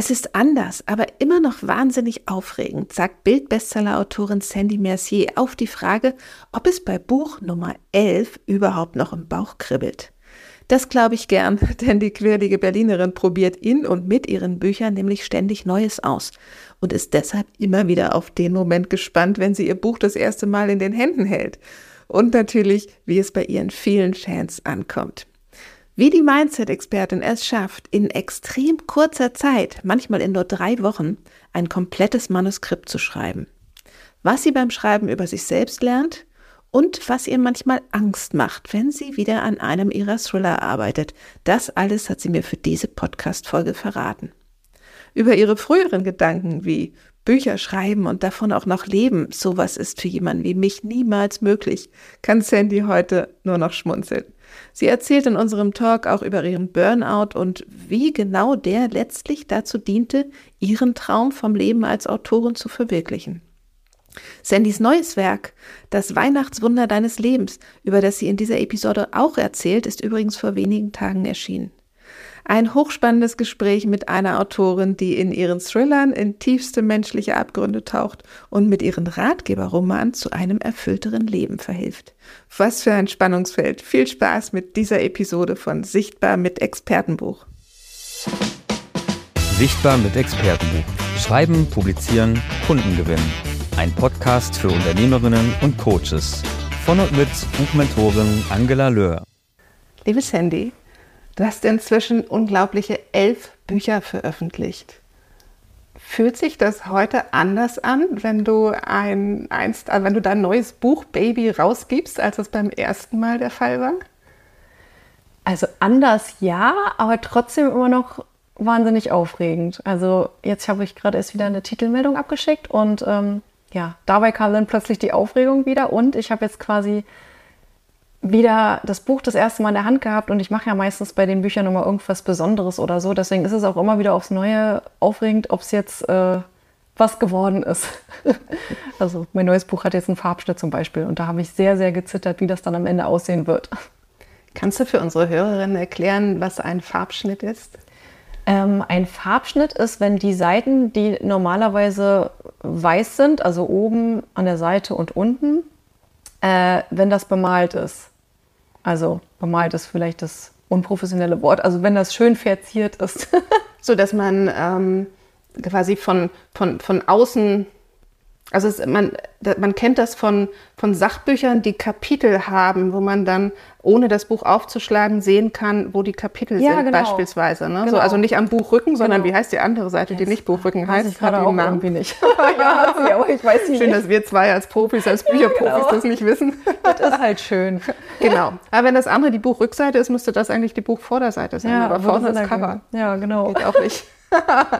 Es ist anders, aber immer noch wahnsinnig aufregend, sagt Bildbestseller-Autorin Sandy Mercier auf die Frage, ob es bei Buch Nummer 11 überhaupt noch im Bauch kribbelt. Das glaube ich gern, denn die quirlige Berlinerin probiert in und mit ihren Büchern nämlich ständig Neues aus und ist deshalb immer wieder auf den Moment gespannt, wenn sie ihr Buch das erste Mal in den Händen hält. Und natürlich, wie es bei ihren vielen Fans ankommt. Wie die Mindset-Expertin es schafft, in extrem kurzer Zeit, manchmal in nur drei Wochen, ein komplettes Manuskript zu schreiben. Was sie beim Schreiben über sich selbst lernt und was ihr manchmal Angst macht, wenn sie wieder an einem ihrer Thriller arbeitet. Das alles hat sie mir für diese Podcast-Folge verraten. Über ihre früheren Gedanken wie Bücher schreiben und davon auch noch leben, sowas ist für jemanden wie mich niemals möglich, kann Sandy heute nur noch schmunzeln. Sie erzählt in unserem Talk auch über ihren Burnout und wie genau der letztlich dazu diente, ihren Traum vom Leben als Autorin zu verwirklichen. Sandys neues Werk, Das Weihnachtswunder deines Lebens, über das sie in dieser Episode auch erzählt, ist übrigens vor wenigen Tagen erschienen. Ein hochspannendes Gespräch mit einer Autorin, die in ihren Thrillern in tiefste menschliche Abgründe taucht und mit ihren Ratgeberromanen zu einem erfüllteren Leben verhilft. Was für ein Spannungsfeld. Viel Spaß mit dieser Episode von Sichtbar mit Expertenbuch. Sichtbar mit Expertenbuch. Schreiben, publizieren, Kunden gewinnen. Ein Podcast für Unternehmerinnen und Coaches. Von und mit Buchmentorin Angela Löhr. Liebe Sandy, Du hast inzwischen unglaubliche elf Bücher veröffentlicht. Fühlt sich das heute anders an, wenn du ein, einst, äh, wenn du dein neues Buch Baby rausgibst, als es beim ersten Mal der Fall war? Also anders ja, aber trotzdem immer noch wahnsinnig aufregend. Also jetzt habe ich gerade erst wieder eine Titelmeldung abgeschickt und ähm, ja, dabei kam dann plötzlich die Aufregung wieder und ich habe jetzt quasi wieder das Buch das erste Mal in der Hand gehabt und ich mache ja meistens bei den Büchern immer irgendwas Besonderes oder so. Deswegen ist es auch immer wieder aufs Neue aufregend, ob es jetzt äh, was geworden ist. also mein neues Buch hat jetzt einen Farbschnitt zum Beispiel und da habe ich sehr, sehr gezittert, wie das dann am Ende aussehen wird. Kannst du für unsere Hörerinnen erklären, was ein Farbschnitt ist? Ähm, ein Farbschnitt ist, wenn die Seiten, die normalerweise weiß sind, also oben an der Seite und unten, äh, wenn das bemalt ist. Also bemalt ist vielleicht das unprofessionelle Wort. Also wenn das schön verziert ist. so dass man ähm, quasi von, von, von außen also es, man, man kennt das von, von Sachbüchern, die Kapitel haben, wo man dann, ohne das Buch aufzuschlagen, sehen kann, wo die Kapitel ja, sind, genau. beispielsweise. Ne? Genau. So, also nicht am Buchrücken, sondern genau. wie heißt die andere Seite, die nicht Buchrücken heißt? Ich gerade auch Namen. irgendwie nicht. ja, aber ich weiß Schön, nicht. dass wir zwei als Profis, als Bücherprofis genau. das nicht wissen. das ist halt schön. Genau. Aber wenn das andere die Buchrückseite ist, müsste das eigentlich die Buchvorderseite sein. Ja, aber vorne das Cover. Ja, genau. Geht auch nicht.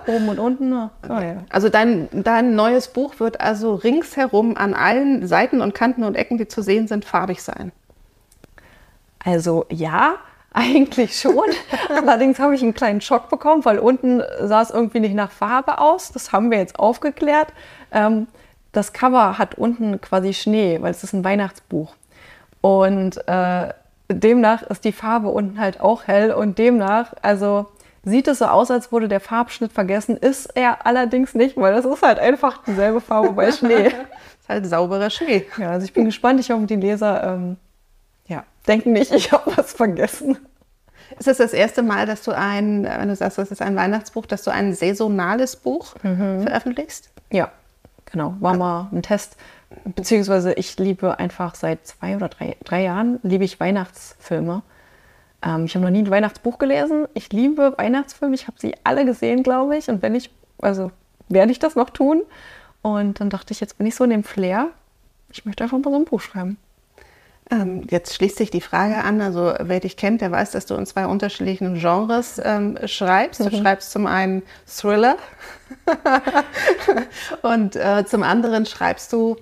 Oben und unten. Oh, ja. Also dein, dein neues Buch wird also ringsherum an allen Seiten und Kanten und Ecken, die zu sehen sind, farbig sein. Also ja, eigentlich schon. Allerdings habe ich einen kleinen Schock bekommen, weil unten sah es irgendwie nicht nach Farbe aus. Das haben wir jetzt aufgeklärt. Ähm, das Cover hat unten quasi Schnee, weil es ist ein Weihnachtsbuch. Und äh, demnach ist die Farbe unten halt auch hell und demnach, also sieht es so aus, als wurde der Farbschnitt vergessen. Ist er allerdings nicht, weil das ist halt einfach dieselbe Farbe bei Schnee. ist halt sauberer Schnee. Ja, also ich bin gespannt. Ich hoffe, die Leser ähm, ja, denken nicht, ich habe was vergessen. Ist es das erste Mal, dass du ein, wenn du sagst, das ist ein Weihnachtsbuch, dass du ein saisonales Buch mhm. veröffentlichst? Ja, genau. War mal ein Test. Beziehungsweise ich liebe einfach seit zwei oder drei, drei Jahren, liebe ich Weihnachtsfilme. Ähm, ich habe noch nie ein Weihnachtsbuch gelesen. Ich liebe Weihnachtsfilme. Ich habe sie alle gesehen, glaube ich. Und wenn ich, also werde ich das noch tun. Und dann dachte ich, jetzt bin ich so in dem Flair. Ich möchte einfach mal so ein Buch schreiben. Ähm, jetzt schließt sich die Frage an, also wer dich kennt, der weiß, dass du in zwei unterschiedlichen Genres ähm, schreibst. Du mhm. schreibst zum einen Thriller und äh, zum anderen schreibst du,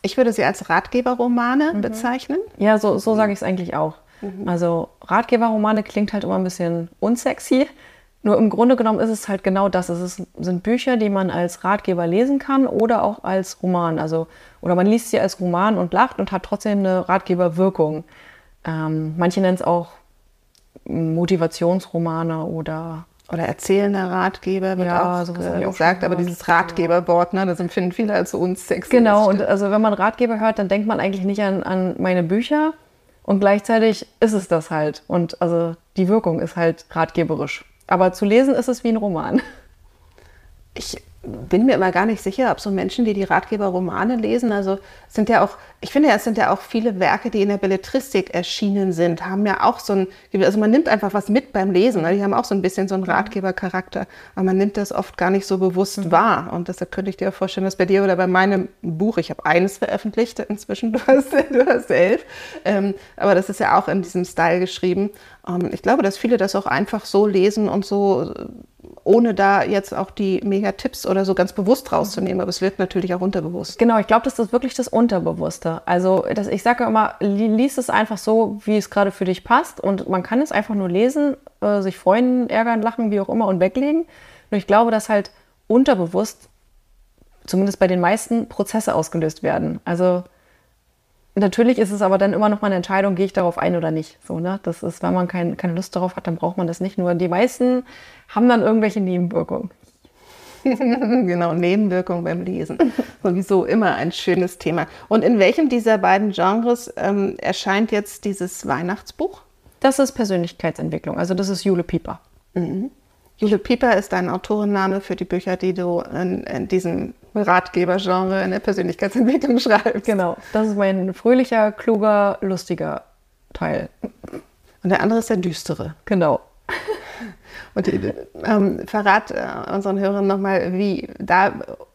ich würde sie als Ratgeberromane mhm. bezeichnen. Ja, so, so sage ich es eigentlich auch. Mhm. Also Ratgeberromane klingt halt immer ein bisschen unsexy. Nur im Grunde genommen ist es halt genau das. Es ist, sind Bücher, die man als Ratgeber lesen kann oder auch als Roman. Also, oder man liest sie als Roman und lacht und hat trotzdem eine Ratgeberwirkung. Ähm, manche nennen es auch Motivationsromane oder Oder erzählender Ratgeber wird Ja, auch sowas ich auch gesagt, aber dieses Ratgeberwort, ne, das empfinden viele als so unsexy. Genau, und also wenn man Ratgeber hört, dann denkt man eigentlich nicht an, an meine Bücher und gleichzeitig ist es das halt. Und also die Wirkung ist halt ratgeberisch. Aber zu lesen ist es wie ein Roman. Ich bin mir immer gar nicht sicher, ob so Menschen, die die Ratgeberromane lesen, also sind ja auch, ich finde ja, es sind ja auch viele Werke, die in der Belletristik erschienen sind, haben ja auch so ein, also man nimmt einfach was mit beim Lesen, ne? die haben auch so ein bisschen so einen Ratgebercharakter, aber man nimmt das oft gar nicht so bewusst wahr und deshalb könnte ich dir vorstellen, dass bei dir oder bei meinem Buch, ich habe eines veröffentlicht inzwischen, du hast, du hast elf, ähm, aber das ist ja auch in diesem Style geschrieben. Ähm, ich glaube, dass viele das auch einfach so lesen und so ohne da jetzt auch die Mega-Tipps oder so ganz bewusst rauszunehmen, aber es wird natürlich auch unterbewusst. Genau, ich glaube, das ist wirklich das Unterbewusste. Also das, ich sage immer, li- lies es einfach so, wie es gerade für dich passt. Und man kann es einfach nur lesen, äh, sich freuen, ärgern, lachen, wie auch immer und weglegen. Nur ich glaube, dass halt unterbewusst, zumindest bei den meisten, Prozesse ausgelöst werden. Also natürlich ist es aber dann immer noch mal eine Entscheidung, gehe ich darauf ein oder nicht. So, ne? Das ist, wenn man kein, keine Lust darauf hat, dann braucht man das nicht. Nur die meisten haben dann irgendwelche Nebenwirkungen. genau, Nebenwirkungen beim Lesen. Sowieso immer ein schönes Thema. Und in welchem dieser beiden Genres ähm, erscheint jetzt dieses Weihnachtsbuch? Das ist Persönlichkeitsentwicklung. Also das ist Jule Pieper. Jule Pieper ist dein Autorenname für die Bücher, die du in, in diesem Ratgebergenre in der Persönlichkeitsentwicklung schreibst. Genau. Das ist mein fröhlicher, kluger, lustiger Teil. Und der andere ist der düstere. Genau. Und die, ähm, verrat äh, unseren Hörern nochmal, wie da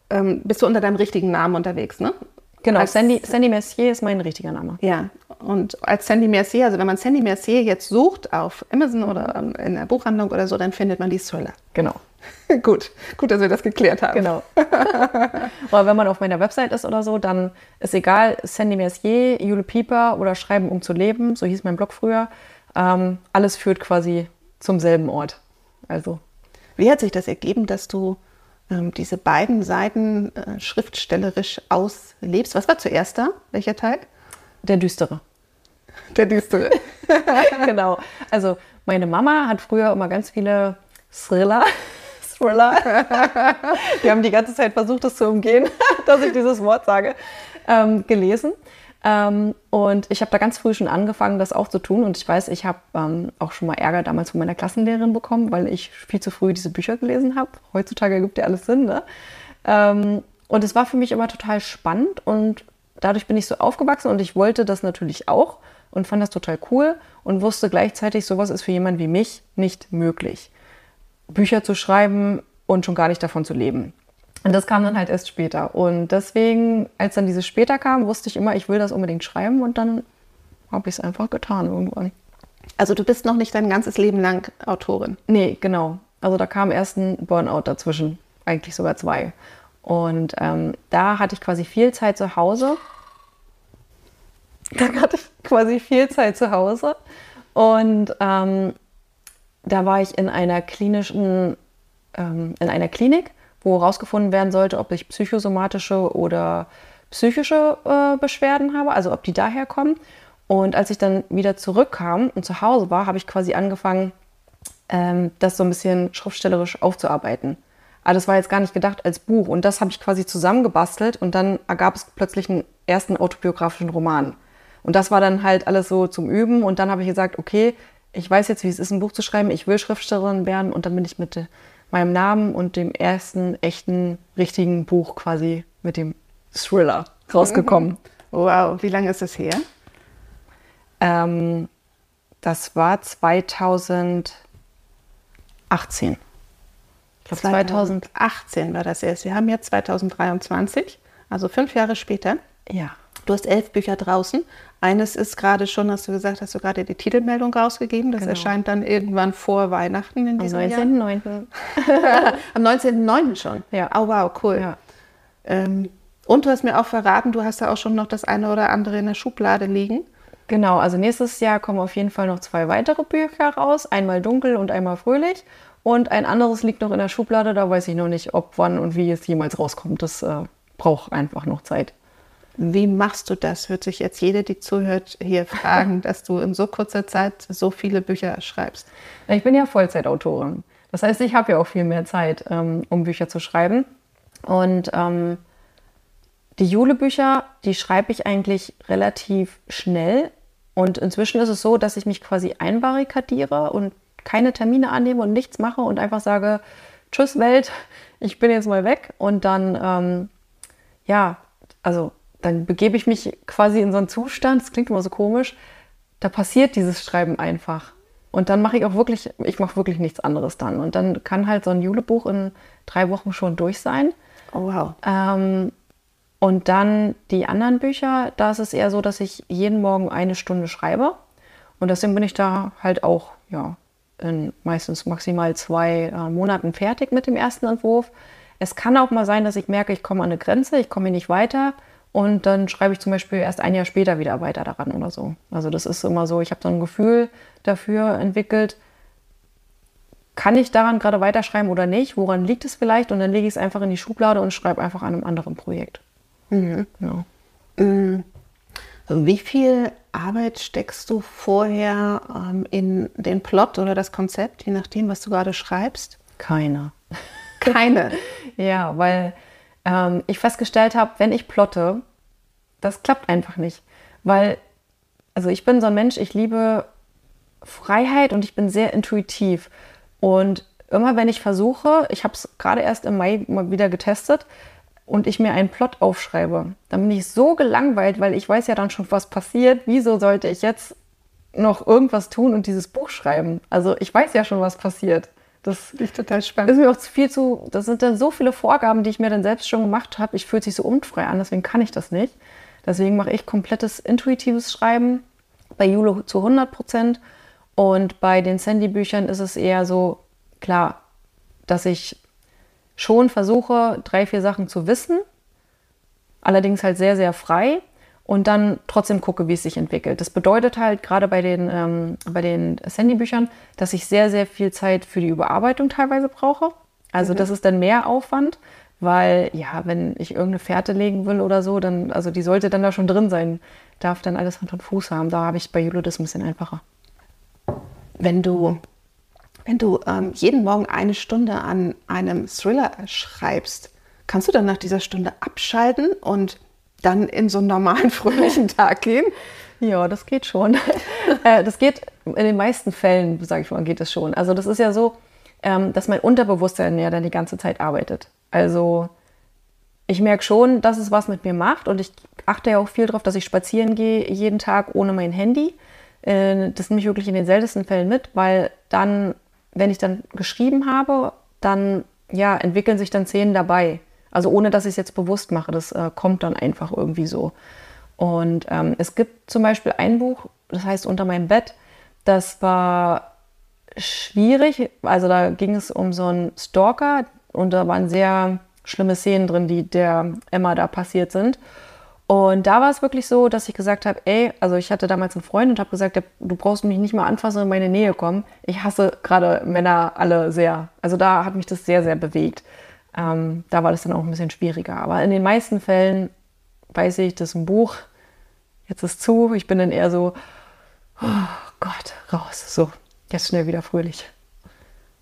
ähm, bist du unter deinem richtigen Namen unterwegs, ne? Genau. Sandy, Sandy Mercier ist mein richtiger Name. Ja, und als Sandy Mercier, also wenn man Sandy Mercier jetzt sucht auf Amazon oder ähm, in der Buchhandlung oder so, dann findet man die Thriller. Genau. gut, gut, dass wir das geklärt haben. Genau. oder wenn man auf meiner Website ist oder so, dann ist egal, Sandy Mercier, Jule Pieper oder Schreiben um zu leben, so hieß mein Blog früher. Ähm, alles führt quasi zum selben Ort. Also Wie hat sich das ergeben, dass du diese beiden Seiten äh, schriftstellerisch auslebst? Was war zuerst da? Welcher Teil? der Düstere. Der düstere. genau. Also meine Mama hat früher immer ganz viele Thriller. Thriller. Die haben die ganze Zeit versucht, das zu umgehen, dass ich dieses Wort sage, ähm, gelesen. Ähm, und ich habe da ganz früh schon angefangen, das auch zu tun. Und ich weiß, ich habe ähm, auch schon mal Ärger damals von meiner Klassenlehrerin bekommen, weil ich viel zu früh diese Bücher gelesen habe. Heutzutage ergibt ja alles Sinn. Ne? Ähm, und es war für mich immer total spannend und dadurch bin ich so aufgewachsen und ich wollte das natürlich auch und fand das total cool und wusste gleichzeitig, sowas ist für jemanden wie mich nicht möglich. Bücher zu schreiben und schon gar nicht davon zu leben. Und das kam dann halt erst später. Und deswegen, als dann dieses später kam, wusste ich immer, ich will das unbedingt schreiben und dann habe ich es einfach getan irgendwann. Also du bist noch nicht dein ganzes Leben lang Autorin. Nee, genau. Also da kam erst ein Burnout dazwischen, eigentlich sogar zwei. Und ähm, da hatte ich quasi viel Zeit zu Hause. Da hatte ich quasi viel Zeit zu Hause. Und ähm, da war ich in einer klinischen, ähm, in einer Klinik, wo herausgefunden werden sollte, ob ich psychosomatische oder psychische äh, Beschwerden habe, also ob die daher kommen. Und als ich dann wieder zurückkam und zu Hause war, habe ich quasi angefangen, ähm, das so ein bisschen schriftstellerisch aufzuarbeiten. Aber das war jetzt gar nicht gedacht als Buch. Und das habe ich quasi zusammengebastelt und dann ergab es plötzlich einen ersten autobiografischen Roman. Und das war dann halt alles so zum Üben. Und dann habe ich gesagt, okay, ich weiß jetzt, wie es ist, ein Buch zu schreiben. Ich will Schriftstellerin werden. Und dann bin ich mit meinem Namen und dem ersten echten, richtigen Buch quasi mit dem Thriller rausgekommen. Wow, wie lange ist das her? Ähm, das war 2018. Ich glaube 2000. 2018 war das erst. Wir haben jetzt 2023, also fünf Jahre später. Ja. Du hast elf Bücher draußen. Eines ist gerade schon, hast du gesagt, hast du gerade die Titelmeldung rausgegeben. Das Genau. erscheint dann irgendwann vor Weihnachten in Am diesem Jahr. 19.09. Am 19.09. schon. Ja. Oh wow, cool. Ja. Ähm, und du hast mir auch verraten, du hast ja auch schon noch das eine oder andere in der Schublade liegen. Genau, also nächstes Jahr kommen auf jeden Fall noch zwei weitere Bücher raus. Einmal dunkel und einmal fröhlich. Und ein anderes liegt noch in der Schublade. Da weiß ich noch nicht, ob, wann und wie es jemals rauskommt. Das äh, braucht einfach noch Zeit. Wie machst du das? Wird sich jetzt jede, die zuhört, hier fragen, dass du in so kurzer Zeit so viele Bücher schreibst. Ich bin ja Vollzeitautorin. Das heißt, ich habe ja auch viel mehr Zeit, ähm, um Bücher zu schreiben. Und ähm, die Jule-Bücher, die schreibe ich eigentlich relativ schnell. Und inzwischen ist es so, dass ich mich quasi einbarrikadiere und keine Termine annehme und nichts mache und einfach sage, tschüss Welt, ich bin jetzt mal weg. Und dann, ähm, ja, also dann begebe ich mich quasi in so einen Zustand, das klingt immer so komisch, da passiert dieses Schreiben einfach. Und dann mache ich auch wirklich, ich mache wirklich nichts anderes dann. Und dann kann halt so ein Julebuch in drei Wochen schon durch sein. Oh wow. Ähm, und dann die anderen Bücher, da ist es eher so, dass ich jeden Morgen eine Stunde schreibe. Und deswegen bin ich da halt auch, ja, in meistens maximal zwei äh, Monaten fertig mit dem ersten Entwurf. Es kann auch mal sein, dass ich merke, ich komme an eine Grenze, ich komme hier nicht weiter. Und dann schreibe ich zum Beispiel erst ein Jahr später wieder weiter daran oder so. Also das ist immer so, ich habe so ein Gefühl dafür entwickelt, kann ich daran gerade weiterschreiben oder nicht? Woran liegt es vielleicht? Und dann lege ich es einfach in die Schublade und schreibe einfach an einem anderen Projekt. Mhm. Ja. Mhm. Wie viel Arbeit steckst du vorher ähm, in den Plot oder das Konzept, je nachdem, was du gerade schreibst? Keine. Keine. ja, weil ähm, ich festgestellt habe, wenn ich plotte, das klappt einfach nicht. Weil, also ich bin so ein Mensch, ich liebe Freiheit und ich bin sehr intuitiv. Und immer wenn ich versuche, ich habe es gerade erst im Mai mal wieder getestet, und ich mir einen Plot aufschreibe, dann bin ich so gelangweilt, weil ich weiß ja dann schon, was passiert. Wieso sollte ich jetzt noch irgendwas tun und dieses Buch schreiben? Also ich weiß ja schon, was passiert. Das finde ich total spannend. Ist mir auch zu viel zu. Das sind dann so viele Vorgaben, die ich mir dann selbst schon gemacht habe. Ich fühle sich so unfrei an, deswegen kann ich das nicht. Deswegen mache ich komplettes intuitives Schreiben bei Jule zu 100 Prozent. Und bei den Sandy-Büchern ist es eher so, klar, dass ich schon versuche, drei, vier Sachen zu wissen, allerdings halt sehr, sehr frei und dann trotzdem gucke, wie es sich entwickelt. Das bedeutet halt gerade bei den, ähm, bei den Sandy-Büchern, dass ich sehr, sehr viel Zeit für die Überarbeitung teilweise brauche. Also mhm. das ist dann mehr Aufwand, weil ja, wenn ich irgendeine Fährte legen will oder so, dann, also die sollte dann da schon drin sein, darf dann alles Hand und Fuß haben. Da habe ich bei Julo das ein bisschen einfacher. Wenn du wenn du ähm, jeden Morgen eine Stunde an einem Thriller schreibst, kannst du dann nach dieser Stunde abschalten und dann in so einen normalen, fröhlichen Tag gehen? Ja, das geht schon. äh, das geht in den meisten Fällen, sage ich mal, geht es schon. Also das ist ja so, ähm, dass mein Unterbewusstsein ja dann die ganze Zeit arbeitet. Also ich merke schon, dass es was mit mir macht und ich achte ja auch viel darauf, dass ich spazieren gehe jeden Tag ohne mein Handy. Äh, das nehme ich wirklich in den seltensten Fällen mit, weil dann wenn ich dann geschrieben habe, dann ja, entwickeln sich dann Szenen dabei. Also ohne dass ich es jetzt bewusst mache, das äh, kommt dann einfach irgendwie so. Und ähm, es gibt zum Beispiel ein Buch, das heißt Unter meinem Bett. Das war schwierig. Also da ging es um so einen Stalker und da waren sehr schlimme Szenen drin, die der Emma da passiert sind. Und da war es wirklich so, dass ich gesagt habe, ey, also ich hatte damals einen Freund und habe gesagt, du brauchst mich nicht mal anfassen und in meine Nähe kommen. Ich hasse gerade Männer alle sehr. Also da hat mich das sehr, sehr bewegt. Ähm, da war das dann auch ein bisschen schwieriger. Aber in den meisten Fällen weiß ich, das ist ein Buch, jetzt ist zu. Ich bin dann eher so, oh Gott, raus. So, jetzt schnell wieder fröhlich.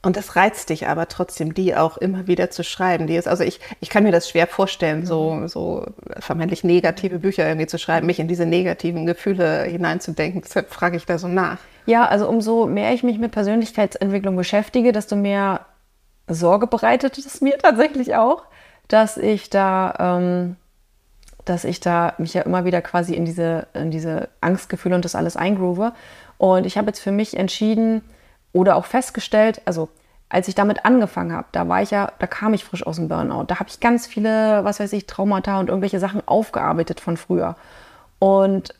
Und das reizt dich aber trotzdem, die auch immer wieder zu schreiben. Die ist, also ich, ich kann mir das schwer vorstellen, so, mhm. so vermeintlich negative Bücher irgendwie zu schreiben, mich in diese negativen Gefühle hineinzudenken. Deshalb frage ich da so nach. Ja, also umso mehr ich mich mit Persönlichkeitsentwicklung beschäftige, desto mehr Sorge bereitet es mir tatsächlich auch, dass ich da, ähm, dass ich da mich ja immer wieder quasi in diese, in diese Angstgefühle und das alles eingroove. Und ich habe jetzt für mich entschieden, oder auch festgestellt, also als ich damit angefangen habe, da war ich ja, da kam ich frisch aus dem Burnout. Da habe ich ganz viele, was weiß ich, Traumata und irgendwelche Sachen aufgearbeitet von früher. Und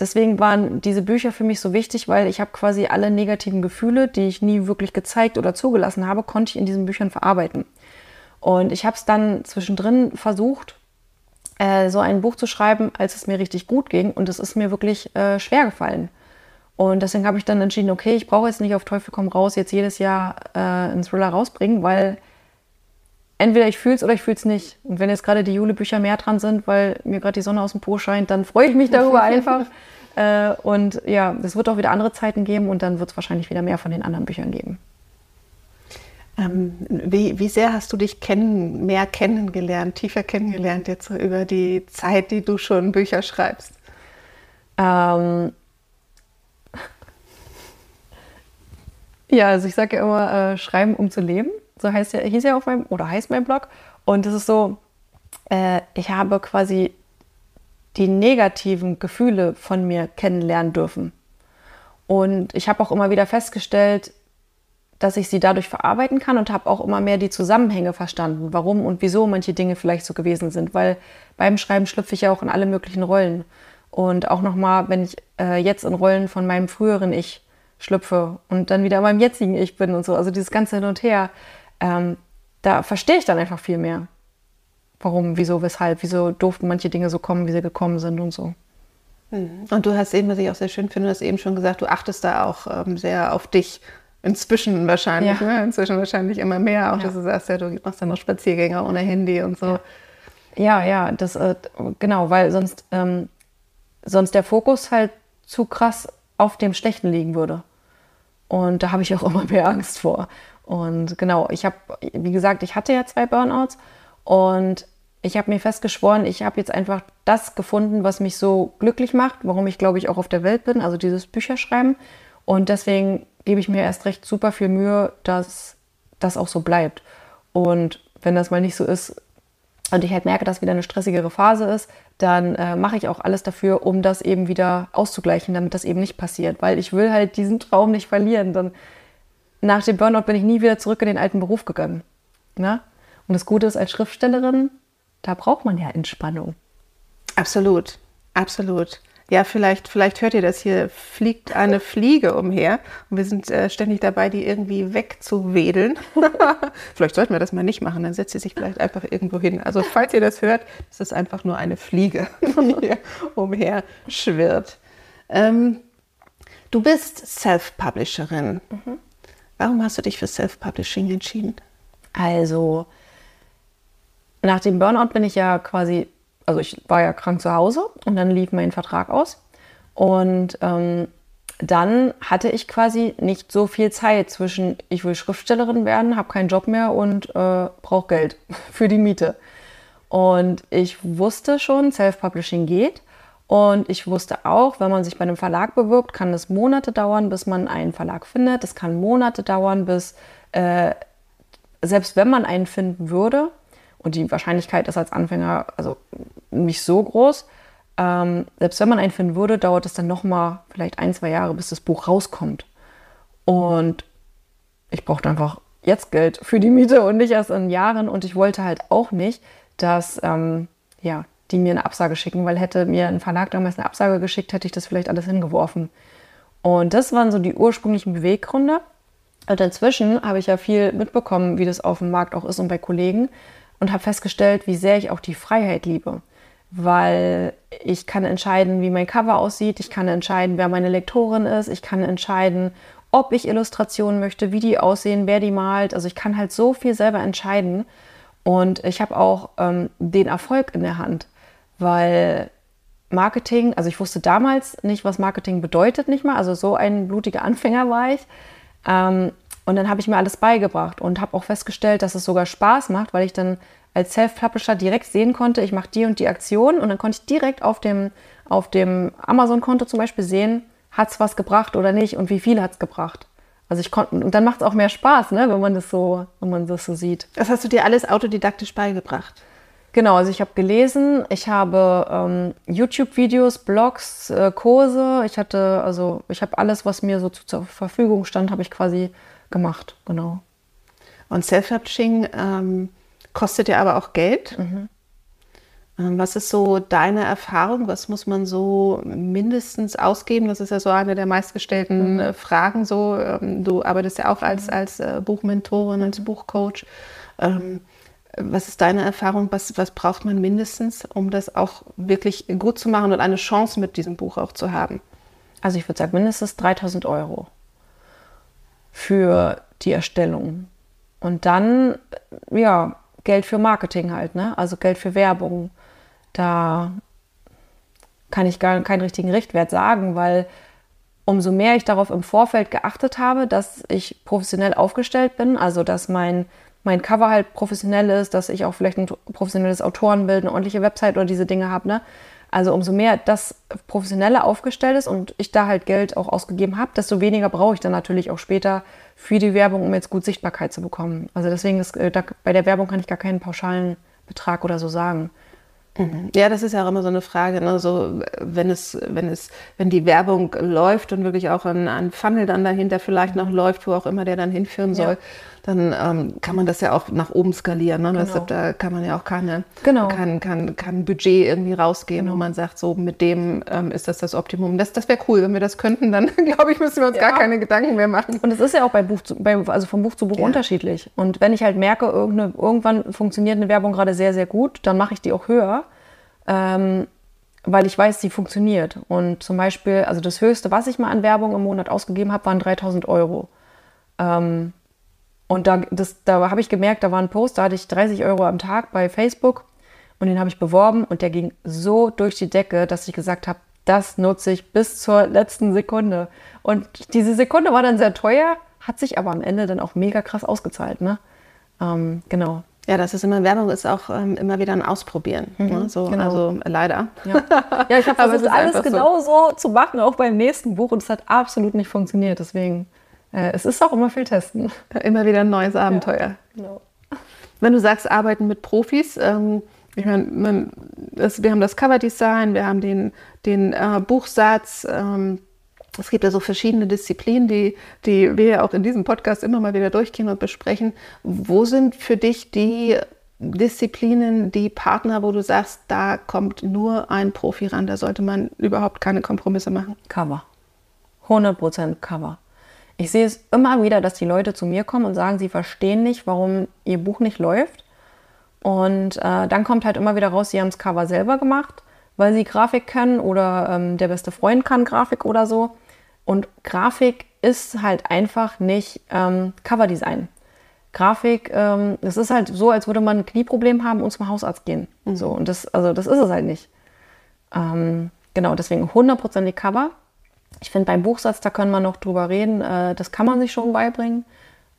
deswegen waren diese Bücher für mich so wichtig, weil ich habe quasi alle negativen Gefühle, die ich nie wirklich gezeigt oder zugelassen habe, konnte ich in diesen Büchern verarbeiten. Und ich habe es dann zwischendrin versucht, äh, so ein Buch zu schreiben, als es mir richtig gut ging. Und es ist mir wirklich äh, schwer gefallen. Und deswegen habe ich dann entschieden, okay, ich brauche jetzt nicht auf Teufel komm raus jetzt jedes Jahr äh, einen Thriller rausbringen, weil entweder ich fühle es oder ich fühle es nicht. Und wenn jetzt gerade die Jule-Bücher mehr dran sind, weil mir gerade die Sonne aus dem Po scheint, dann freue ich mich darüber einfach. Äh, und ja, es wird auch wieder andere Zeiten geben und dann wird es wahrscheinlich wieder mehr von den anderen Büchern geben. Ähm, wie, wie sehr hast du dich kennen, mehr kennengelernt, tiefer kennengelernt jetzt über die Zeit, die du schon Bücher schreibst? Ähm, ja, also ich sage ja immer, äh, schreiben um zu leben. So heißt ja, hieß ja auf meinem, oder heißt mein Blog. Und es ist so, äh, ich habe quasi die negativen Gefühle von mir kennenlernen dürfen. Und ich habe auch immer wieder festgestellt, dass ich sie dadurch verarbeiten kann und habe auch immer mehr die Zusammenhänge verstanden, warum und wieso manche Dinge vielleicht so gewesen sind, weil beim Schreiben schlüpfe ich ja auch in alle möglichen Rollen. Und auch nochmal, wenn ich äh, jetzt in Rollen von meinem früheren Ich schlüpfe und dann wieder in meinem jetzigen Ich bin und so, also dieses ganze Hin und Her, ähm, da verstehe ich dann einfach viel mehr. Warum, wieso, weshalb, wieso durften manche Dinge so kommen, wie sie gekommen sind und so. Mhm. Und du hast eben, was ich auch sehr schön finde, du hast eben schon gesagt, du achtest da auch ähm, sehr auf dich Inzwischen wahrscheinlich, ja. ne? Inzwischen wahrscheinlich immer mehr. Auch ja. dass du sagst, ja, du machst dann noch Spaziergänger ohne Handy und so. Ja, ja, das äh, genau, weil sonst, ähm, sonst der Fokus halt zu krass auf dem Schlechten liegen würde. Und da habe ich auch immer mehr Angst vor. Und genau, ich habe, wie gesagt, ich hatte ja zwei Burnouts und ich habe mir festgeschworen, ich habe jetzt einfach das gefunden, was mich so glücklich macht, warum ich, glaube ich, auch auf der Welt bin, also dieses Bücherschreiben. Und deswegen gebe ich mir erst recht super viel Mühe, dass das auch so bleibt. Und wenn das mal nicht so ist und ich halt merke, dass wieder eine stressigere Phase ist, dann äh, mache ich auch alles dafür, um das eben wieder auszugleichen, damit das eben nicht passiert. Weil ich will halt diesen Traum nicht verlieren. Dann nach dem Burnout bin ich nie wieder zurück in den alten Beruf gegangen. Ne? Und das Gute ist, als Schriftstellerin, da braucht man ja Entspannung. Absolut, absolut. Ja, vielleicht, vielleicht hört ihr das hier, fliegt eine Fliege umher und wir sind äh, ständig dabei, die irgendwie wegzuwedeln. vielleicht sollten wir das mal nicht machen, dann setzt sie sich vielleicht einfach irgendwo hin. Also falls ihr das hört, ist es einfach nur eine Fliege, die hier umher schwirrt. Ähm, du bist Self-Publisherin. Mhm. Warum hast du dich für Self-Publishing entschieden? Also, nach dem Burnout bin ich ja quasi also ich war ja krank zu Hause und dann lief mein Vertrag aus. Und ähm, dann hatte ich quasi nicht so viel Zeit zwischen, ich will Schriftstellerin werden, habe keinen Job mehr und äh, brauche Geld für die Miete. Und ich wusste schon, Self-Publishing geht. Und ich wusste auch, wenn man sich bei einem Verlag bewirbt, kann es Monate dauern, bis man einen Verlag findet. Es kann Monate dauern, bis, äh, selbst wenn man einen finden würde, und die Wahrscheinlichkeit ist als Anfänger also nicht so groß. Ähm, selbst wenn man einen finden würde, dauert es dann nochmal vielleicht ein, zwei Jahre, bis das Buch rauskommt. Und ich brauchte einfach jetzt Geld für die Miete und nicht erst in Jahren. Und ich wollte halt auch nicht, dass ähm, ja, die mir eine Absage schicken, weil hätte mir ein Verlag damals eine Absage geschickt, hätte ich das vielleicht alles hingeworfen. Und das waren so die ursprünglichen Beweggründe. Und inzwischen habe ich ja viel mitbekommen, wie das auf dem Markt auch ist und bei Kollegen und habe festgestellt, wie sehr ich auch die Freiheit liebe. Weil ich kann entscheiden, wie mein Cover aussieht, ich kann entscheiden, wer meine Lektorin ist, ich kann entscheiden, ob ich Illustrationen möchte, wie die aussehen, wer die malt. Also ich kann halt so viel selber entscheiden. Und ich habe auch ähm, den Erfolg in der Hand, weil Marketing, also ich wusste damals nicht, was Marketing bedeutet, nicht mal. Also so ein blutiger Anfänger war ich. Ähm, und dann habe ich mir alles beigebracht und habe auch festgestellt, dass es sogar Spaß macht, weil ich dann als Self-Publisher direkt sehen konnte, ich mache die und die Aktion und dann konnte ich direkt auf dem, auf dem Amazon-Konto zum Beispiel sehen, hat es was gebracht oder nicht und wie viel hat es gebracht. Also ich konnte, und dann macht es auch mehr Spaß, ne, wenn man das so, wenn man das so sieht. Das hast du dir alles autodidaktisch beigebracht? Genau, also ich habe gelesen, ich habe ähm, YouTube-Videos, Blogs, äh, Kurse, ich hatte, also ich habe alles, was mir so zu, zur Verfügung stand, habe ich quasi gemacht, genau. Und Self-Publishing ähm, kostet ja aber auch Geld. Mhm. Ähm, was ist so deine Erfahrung? Was muss man so mindestens ausgeben? Das ist ja so eine der meistgestellten mhm. Äh, Fragen. So, ähm, du arbeitest ja auch als, mhm. als äh, Buchmentorin, als Buchcoach. Ähm, was ist deine Erfahrung? Was, was braucht man mindestens, um das auch wirklich gut zu machen und eine Chance mit diesem Buch auch zu haben? Also ich würde sagen mindestens 3000 Euro für die Erstellung. Und dann, ja, Geld für Marketing halt, ne? Also Geld für Werbung. Da kann ich gar keinen richtigen Richtwert sagen, weil umso mehr ich darauf im Vorfeld geachtet habe, dass ich professionell aufgestellt bin, also dass mein, mein Cover halt professionell ist, dass ich auch vielleicht ein professionelles Autorenbild, eine ordentliche Website oder diese Dinge habe, ne? Also umso mehr das professioneller aufgestellt ist und ich da halt Geld auch ausgegeben habe, desto weniger brauche ich dann natürlich auch später für die Werbung, um jetzt gut Sichtbarkeit zu bekommen. Also deswegen ist äh, da, bei der Werbung kann ich gar keinen pauschalen Betrag oder so sagen. Mhm. Ja, das ist ja auch immer so eine Frage. Ne? So, wenn es, wenn es, wenn die Werbung läuft und wirklich auch ein, ein Funnel dann dahinter vielleicht noch läuft, wo auch immer der dann hinführen soll, ja. Dann ähm, kann man das ja auch nach oben skalieren. Ne? Genau. Deshalb, da kann man ja auch keine, genau. kein, kein, kein Budget irgendwie rausgehen, genau. wo man sagt, so mit dem ähm, ist das das Optimum. Das, das wäre cool, wenn wir das könnten, dann glaube ich, müssen wir uns ja. gar keine Gedanken mehr machen. Und es ist ja auch bei Buch zu, bei, also vom Buch zu Buch ja. unterschiedlich. Und wenn ich halt merke, irgendwann funktioniert eine Werbung gerade sehr, sehr gut, dann mache ich die auch höher ähm, weil ich weiß, sie funktioniert. Und zum Beispiel, also das Höchste, was ich mal an Werbung im Monat ausgegeben habe, waren 3000 Euro. Ähm, und da, da habe ich gemerkt, da war ein Post, da hatte ich 30 Euro am Tag bei Facebook und den habe ich beworben und der ging so durch die Decke, dass ich gesagt habe, das nutze ich bis zur letzten Sekunde. Und diese Sekunde war dann sehr teuer, hat sich aber am Ende dann auch mega krass ausgezahlt. Ne? Ähm, genau. Ja, das ist immer Werbung, ist auch ähm, immer wieder ein Ausprobieren. Mhm, ne? so, genau. Also leider. Ja, ja ich habe versucht, alles genau so zu machen, auch beim nächsten Buch, und es hat absolut nicht funktioniert. Deswegen, äh, es ist auch immer viel Testen. Immer wieder ein neues Abenteuer. Ja, genau. Wenn du sagst, arbeiten mit Profis, ähm, ich meine, wir haben das Coverdesign, wir haben den, den äh, Buchsatz, ähm, es gibt ja so verschiedene Disziplinen, die, die wir ja auch in diesem Podcast immer mal wieder durchgehen und besprechen. Wo sind für dich die Disziplinen, die Partner, wo du sagst, da kommt nur ein Profi ran, da sollte man überhaupt keine Kompromisse machen? Cover. 100% Cover. Ich sehe es immer wieder, dass die Leute zu mir kommen und sagen, sie verstehen nicht, warum ihr Buch nicht läuft. Und äh, dann kommt halt immer wieder raus, sie haben das Cover selber gemacht, weil sie Grafik können oder ähm, der beste Freund kann Grafik oder so. Und Grafik ist halt einfach nicht ähm, Coverdesign. Grafik, ähm, das ist halt so, als würde man ein Knieproblem haben und zum Hausarzt gehen. Mhm. So, und das, also das ist es halt nicht. Ähm, genau, deswegen hundertprozentig Cover. Ich finde, beim Buchsatz, da können wir noch drüber reden. Äh, das kann man sich schon beibringen.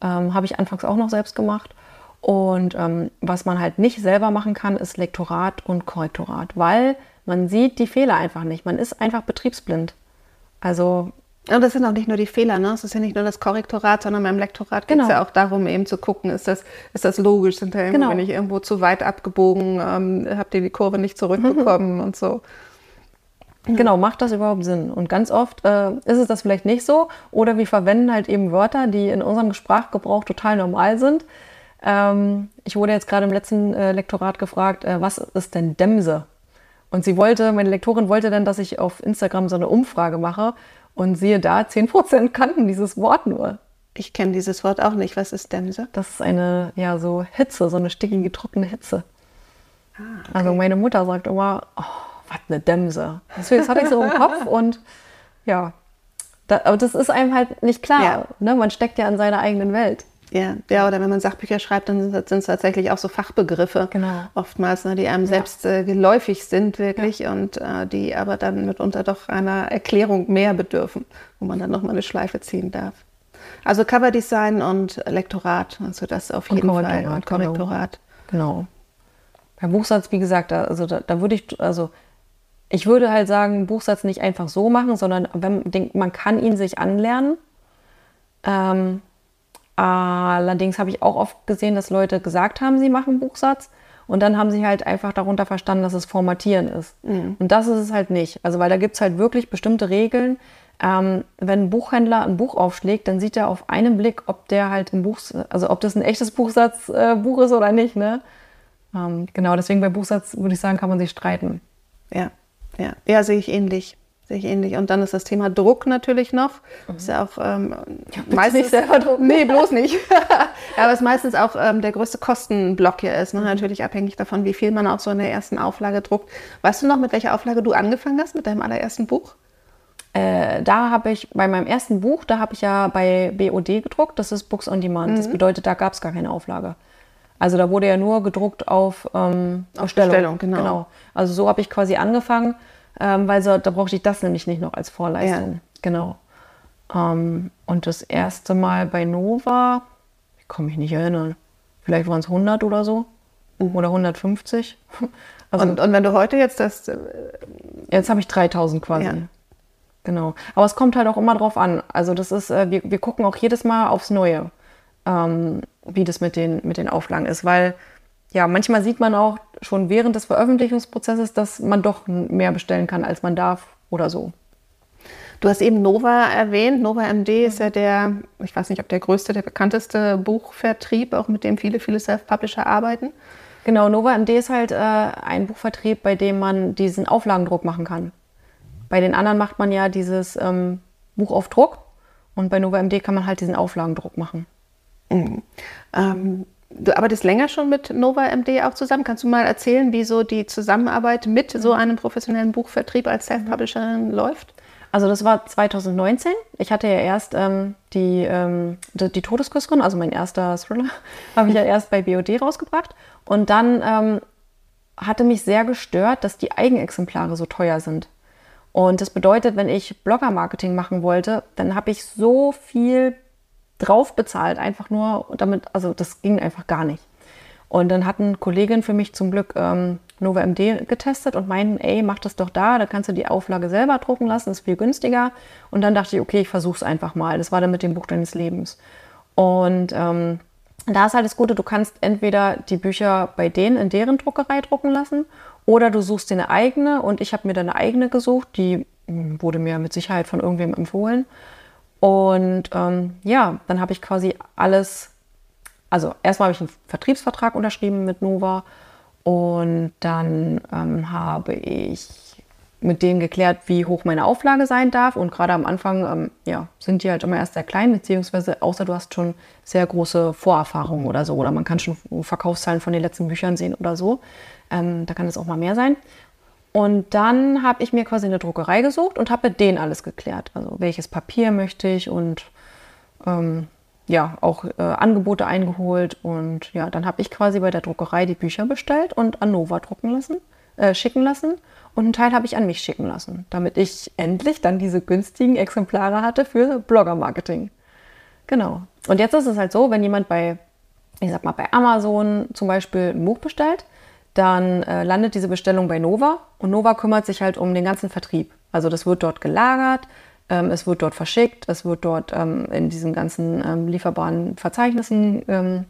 Ähm, Habe ich anfangs auch noch selbst gemacht. Und ähm, was man halt nicht selber machen kann, ist Lektorat und Korrektorat, weil man sieht die Fehler einfach nicht. Man ist einfach betriebsblind. Also und das sind auch nicht nur die Fehler, ne? Es ist ja nicht nur das Korrektorat, sondern beim Lektorat geht es genau. ja auch darum, eben zu gucken, ist das, ist das logisch? Sind da genau. wenn ich irgendwo zu weit abgebogen, ähm, habt ihr die Kurve nicht zurückbekommen mhm. und so. Genau, macht das überhaupt Sinn? Und ganz oft äh, ist es das vielleicht nicht so. Oder wir verwenden halt eben Wörter, die in unserem Sprachgebrauch total normal sind. Ähm, ich wurde jetzt gerade im letzten äh, Lektorat gefragt, äh, was ist denn Dämse? Und sie wollte, meine Lektorin wollte dann, dass ich auf Instagram so eine Umfrage mache. Und siehe da, 10% kannten dieses Wort nur. Ich kenne dieses Wort auch nicht. Was ist Dämse? Das ist eine, ja, so Hitze, so eine stickige, trockene Hitze. Ah, okay. Also meine Mutter sagt immer, oh, was eine Dämse. Deswegen hatte ich so im Kopf und ja, da, aber das ist einem halt nicht klar. Ja. Ne? Man steckt ja in seiner eigenen Welt. Ja, ja, oder wenn man Sachbücher schreibt, dann sind es tatsächlich auch so Fachbegriffe genau. oftmals, ne, die einem ja. selbst äh, geläufig sind wirklich ja. und äh, die aber dann mitunter doch einer Erklärung mehr bedürfen, wo man dann nochmal eine Schleife ziehen darf. Also Coverdesign und Lektorat, also das auf jeden und Fall und Korrektorat. Genau. genau. Beim Buchsatz, wie gesagt, also da, da würde ich, also ich würde halt sagen, Buchsatz nicht einfach so machen, sondern wenn, man kann ihn sich anlernen. Ähm, Allerdings habe ich auch oft gesehen, dass Leute gesagt haben, sie machen Buchsatz und dann haben sie halt einfach darunter verstanden, dass es Formatieren ist. Mhm. Und das ist es halt nicht. Also weil da gibt es halt wirklich bestimmte Regeln. Ähm, wenn ein Buchhändler ein Buch aufschlägt, dann sieht er auf einen Blick, ob der halt ein Buch, also ob das ein echtes Buchsatzbuch äh, ist oder nicht. Ne? Ähm, genau, deswegen bei Buchsatz würde ich sagen, kann man sich streiten. Ja, ja, ja, sehe ich ähnlich. Sehe ich ähnlich. Und dann ist das Thema Druck natürlich noch. Mhm. Ist ja auch ähm, ja, meistens nicht selber drucken. Nee, bloß nicht. Aber es meistens auch ähm, der größte Kostenblock hier ist. Ne? Mhm. Natürlich abhängig davon, wie viel man auch so in der ersten Auflage druckt. Weißt du noch, mit welcher Auflage du angefangen hast mit deinem allerersten Buch? Äh, da habe ich bei meinem ersten Buch, da habe ich ja bei BOD gedruckt. Das ist Books on Demand. Mhm. Das bedeutet, da gab es gar keine Auflage. Also da wurde ja nur gedruckt auf, ähm, auf Bestellung. Bestellung genau. genau. Also so habe ich quasi angefangen ähm, weil so, da brauchte ich das nämlich nicht noch als Vorleistung. Ja. Genau. Ähm, und das erste Mal bei Nova, ich kann mich nicht erinnern, vielleicht waren es 100 oder so oder 150. Also, und, und wenn du heute jetzt das... Äh, jetzt habe ich 3000 quasi. Ja. Genau. Aber es kommt halt auch immer drauf an. Also das ist, äh, wir, wir gucken auch jedes Mal aufs Neue, ähm, wie das mit den, mit den Auflagen ist. Weil ja, manchmal sieht man auch schon während des Veröffentlichungsprozesses, dass man doch mehr bestellen kann, als man darf oder so. Du hast eben Nova erwähnt. Nova MD ist ja der, ich weiß nicht, ob der größte, der bekannteste Buchvertrieb, auch mit dem viele, viele Self-Publisher arbeiten. Genau, Nova MD ist halt äh, ein Buchvertrieb, bei dem man diesen Auflagendruck machen kann. Bei den anderen macht man ja dieses ähm, Buch auf Druck und bei Nova MD kann man halt diesen Auflagendruck machen. Mhm. Ähm, du arbeitest länger schon mit Nova MD auch zusammen. Kannst du mal erzählen, wie so die Zusammenarbeit mit so einem professionellen Buchvertrieb als Self-Publisherin läuft? Also das war 2019. Ich hatte ja erst ähm, die, ähm, die, die Todesküsserin, also mein erster Thriller, habe ich ja erst bei BOD rausgebracht. Und dann ähm, hatte mich sehr gestört, dass die Eigenexemplare so teuer sind. Und das bedeutet, wenn ich Blogger-Marketing machen wollte, dann habe ich so viel drauf bezahlt, einfach nur damit, also das ging einfach gar nicht. Und dann hatten Kolleginnen für mich zum Glück ähm, Nova MD getestet und meinten, ey, mach das doch da, da kannst du die Auflage selber drucken lassen, ist viel günstiger. Und dann dachte ich, okay, ich versuche es einfach mal. Das war dann mit dem Buch deines Lebens. Und ähm, da ist halt das Gute, du kannst entweder die Bücher bei denen in deren Druckerei drucken lassen oder du suchst dir eine eigene und ich habe mir dann eine eigene gesucht, die hm, wurde mir mit Sicherheit von irgendwem empfohlen. Und ähm, ja, dann habe ich quasi alles, also erstmal habe ich einen Vertriebsvertrag unterschrieben mit Nova und dann ähm, habe ich mit denen geklärt, wie hoch meine Auflage sein darf. Und gerade am Anfang ähm, ja, sind die halt immer erst sehr klein, beziehungsweise außer du hast schon sehr große Vorerfahrungen oder so. Oder man kann schon Verkaufszahlen von den letzten Büchern sehen oder so. Ähm, da kann es auch mal mehr sein. Und dann habe ich mir quasi eine Druckerei gesucht und habe mit denen alles geklärt. Also welches Papier möchte ich und ähm, ja, auch äh, Angebote eingeholt. Und ja, dann habe ich quasi bei der Druckerei die Bücher bestellt und an Nova drucken lassen, äh, schicken lassen. Und einen Teil habe ich an mich schicken lassen, damit ich endlich dann diese günstigen Exemplare hatte für Blogger-Marketing. Genau. Und jetzt ist es halt so, wenn jemand bei, ich sag mal, bei Amazon zum Beispiel ein Buch bestellt, dann äh, landet diese Bestellung bei Nova und Nova kümmert sich halt um den ganzen Vertrieb. Also das wird dort gelagert, ähm, es wird dort verschickt, es wird dort ähm, in diesen ganzen ähm, lieferbaren Verzeichnissen ähm,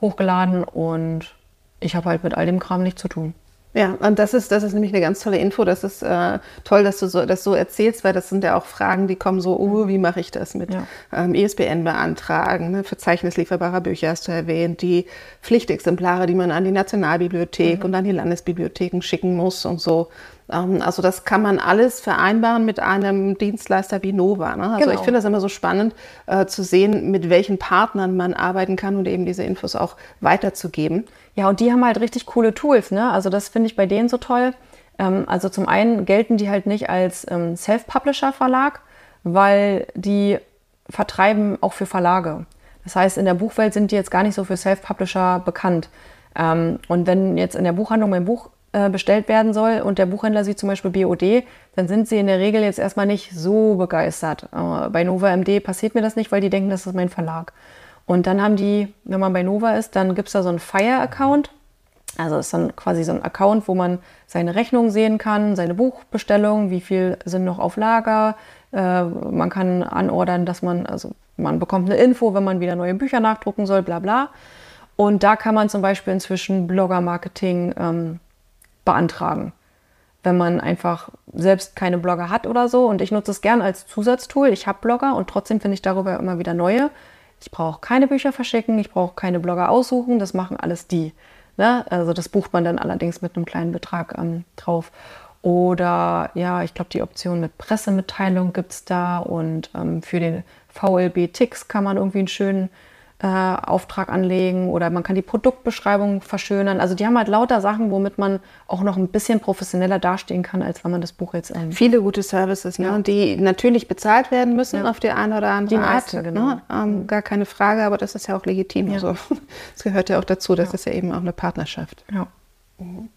hochgeladen und ich habe halt mit all dem Kram nichts zu tun. Ja, und das ist, das ist nämlich eine ganz tolle Info. Das ist äh, toll, dass du so, das so erzählst, weil das sind ja auch Fragen, die kommen so, oh, wie mache ich das mit ja. ähm, ISBN beantragen, ne? Verzeichnis lieferbarer Bücher hast du erwähnt, die Pflichtexemplare, die man an die Nationalbibliothek mhm. und an die Landesbibliotheken schicken muss und so. Ähm, also das kann man alles vereinbaren mit einem Dienstleister wie Nova. Ne? Also genau. ich finde das immer so spannend äh, zu sehen, mit welchen Partnern man arbeiten kann und eben diese Infos auch weiterzugeben. Ja, und die haben halt richtig coole Tools. Ne? Also das finde ich bei denen so toll. Ähm, also zum einen gelten die halt nicht als ähm, Self-Publisher-Verlag, weil die vertreiben auch für Verlage. Das heißt, in der Buchwelt sind die jetzt gar nicht so für Self-Publisher bekannt. Ähm, und wenn jetzt in der Buchhandlung mein Buch bestellt werden soll und der Buchhändler sieht zum Beispiel BOD, dann sind sie in der Regel jetzt erstmal nicht so begeistert. Äh, bei Nova MD passiert mir das nicht, weil die denken, das ist mein Verlag. Und dann haben die, wenn man bei Nova ist, dann gibt es da so einen Fire-Account. Also ist dann quasi so ein Account, wo man seine Rechnung sehen kann, seine Buchbestellung, wie viel sind noch auf Lager. Äh, man kann anordern, dass man, also man bekommt eine Info, wenn man wieder neue Bücher nachdrucken soll, bla bla. Und da kann man zum Beispiel inzwischen Blogger-Marketing ähm, beantragen. Wenn man einfach selbst keine Blogger hat oder so. Und ich nutze es gern als Zusatztool. Ich habe Blogger und trotzdem finde ich darüber immer wieder neue. Ich brauche keine Bücher verschicken, ich brauche keine Blogger aussuchen, das machen alles die. Ne? Also das bucht man dann allerdings mit einem kleinen Betrag ähm, drauf. Oder ja, ich glaube, die Option mit Pressemitteilung gibt es da und ähm, für den VLB Tix kann man irgendwie einen schönen äh, Auftrag anlegen oder man kann die Produktbeschreibung verschönern. Also die haben halt lauter Sachen, womit man auch noch ein bisschen professioneller dastehen kann, als wenn man das Buch jetzt ähm Viele gute Services, ne? ja. die natürlich bezahlt werden müssen ja. auf die eine oder andere die meiste, Art. Genau. Ne? Ähm, gar keine Frage, aber das ist ja auch legitim. Ja. Also, das gehört ja auch dazu, das ist ja eben auch eine Partnerschaft. Mhm.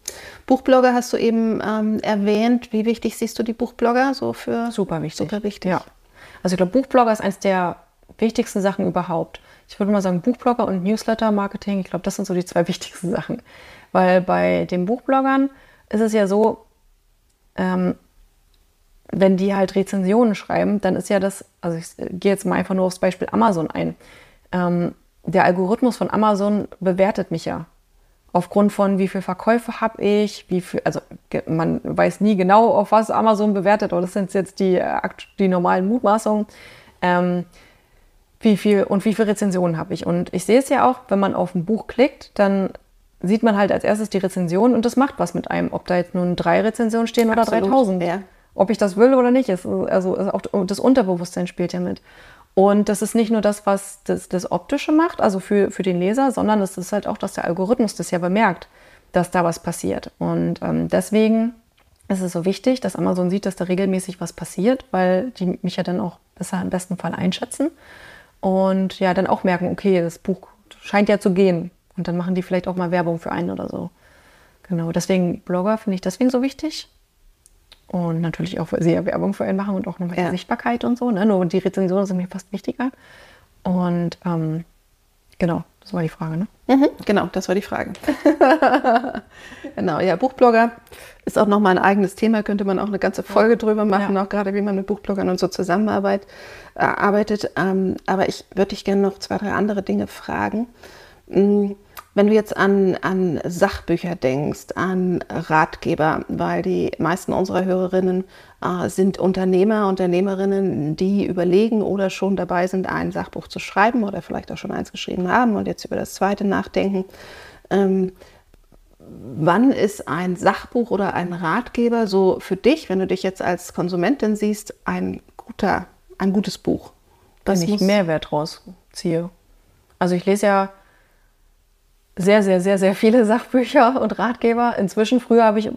Buchblogger hast du eben ähm, erwähnt. Wie wichtig siehst du die Buchblogger so für? Super wichtig. Super wichtig. Ja. Also ich glaube, Buchblogger ist eines der wichtigsten Sachen überhaupt. Ich würde mal sagen, Buchblogger und Newsletter-Marketing, ich glaube, das sind so die zwei wichtigsten Sachen. Weil bei den Buchbloggern ist es ja so, ähm, wenn die halt Rezensionen schreiben, dann ist ja das, also ich gehe jetzt mal einfach nur aufs Beispiel Amazon ein. Ähm, der Algorithmus von Amazon bewertet mich ja. Aufgrund von wie viel Verkäufe habe ich, wie viel, also man weiß nie genau, auf was Amazon bewertet, aber das sind jetzt die, die normalen Mutmaßungen. Ähm, wie viel und wie viele Rezensionen habe ich. Und ich sehe es ja auch, wenn man auf ein Buch klickt, dann sieht man halt als erstes die Rezension und das macht was mit einem, ob da jetzt nun drei Rezensionen stehen oder Absolut, 3000. Ja. Ob ich das will oder nicht, ist, also ist auch das Unterbewusstsein spielt ja mit. Und das ist nicht nur das, was das, das Optische macht, also für, für den Leser, sondern es ist halt auch, dass der Algorithmus das ja bemerkt, dass da was passiert. Und ähm, deswegen ist es so wichtig, dass Amazon sieht, dass da regelmäßig was passiert, weil die mich ja dann auch besser im besten Fall einschätzen und ja, dann auch merken, okay, das Buch scheint ja zu gehen. Und dann machen die vielleicht auch mal Werbung für einen oder so. Genau, deswegen Blogger finde ich deswegen so wichtig. Und natürlich auch, ja Werbung für einen machen und auch nochmal ja. Sichtbarkeit und so. Ne? Nur die Rezensionen sind mir fast wichtiger. Und ähm, genau, das war die Frage, ne? Mhm, genau, das war die Frage. genau, ja, Buchblogger ist auch nochmal ein eigenes Thema, könnte man auch eine ganze Folge drüber machen, ja. auch gerade wie man mit Buchbloggern und so zusammenarbeitet. Äh, arbeitet. Ähm, aber ich würde dich gerne noch zwei, drei andere Dinge fragen. Mhm wenn du jetzt an, an Sachbücher denkst, an Ratgeber, weil die meisten unserer Hörerinnen äh, sind Unternehmer, Unternehmerinnen, die überlegen oder schon dabei sind, ein Sachbuch zu schreiben oder vielleicht auch schon eins geschrieben haben und jetzt über das zweite nachdenken. Ähm, wann ist ein Sachbuch oder ein Ratgeber so für dich, wenn du dich jetzt als Konsumentin siehst, ein guter, ein gutes Buch? Wenn ich Mehrwert rausziehe. Also ich lese ja sehr, sehr, sehr, sehr viele Sachbücher und Ratgeber. Inzwischen, früher habe ich,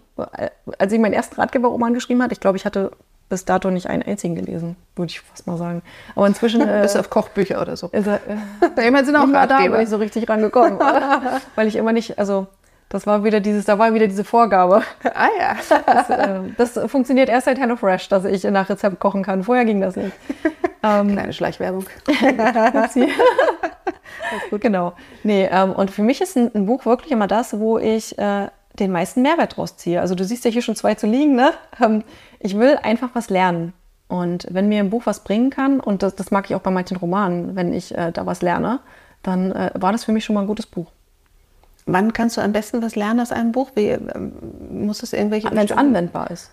als ich meinen ersten Ratgeberroman geschrieben hatte, ich glaube, ich hatte bis dato nicht einen einzigen gelesen, würde ich fast mal sagen. Aber inzwischen. Äh, Bis auf Kochbücher oder so. Ist, äh, immerhin sind auch Ratgeber. Da bin ich so richtig rangekommen. weil ich immer nicht, also das war wieder dieses, da war wieder diese Vorgabe. Ah ja. Das, äh, das funktioniert erst seit HelloFresh, dass ich nach Rezept kochen kann. Vorher ging das nicht. Ähm, Kleine Schleichwerbung. gut. Genau. Nee, ähm, und für mich ist ein, ein, Buch wirklich immer das, wo ich äh, den meisten Mehrwert draus ziehe. Also du siehst ja hier schon zwei zu liegen, ne? Ähm, ich will einfach was lernen. Und wenn mir ein Buch was bringen kann, und das, das mag ich auch bei manchen Romanen, wenn ich äh, da was lerne, dann äh, war das für mich schon mal ein gutes Buch. Wann kannst du am besten was lernen aus einem Buch? Wie, ähm, muss es irgendwelche... Wenn es anwendbar ist.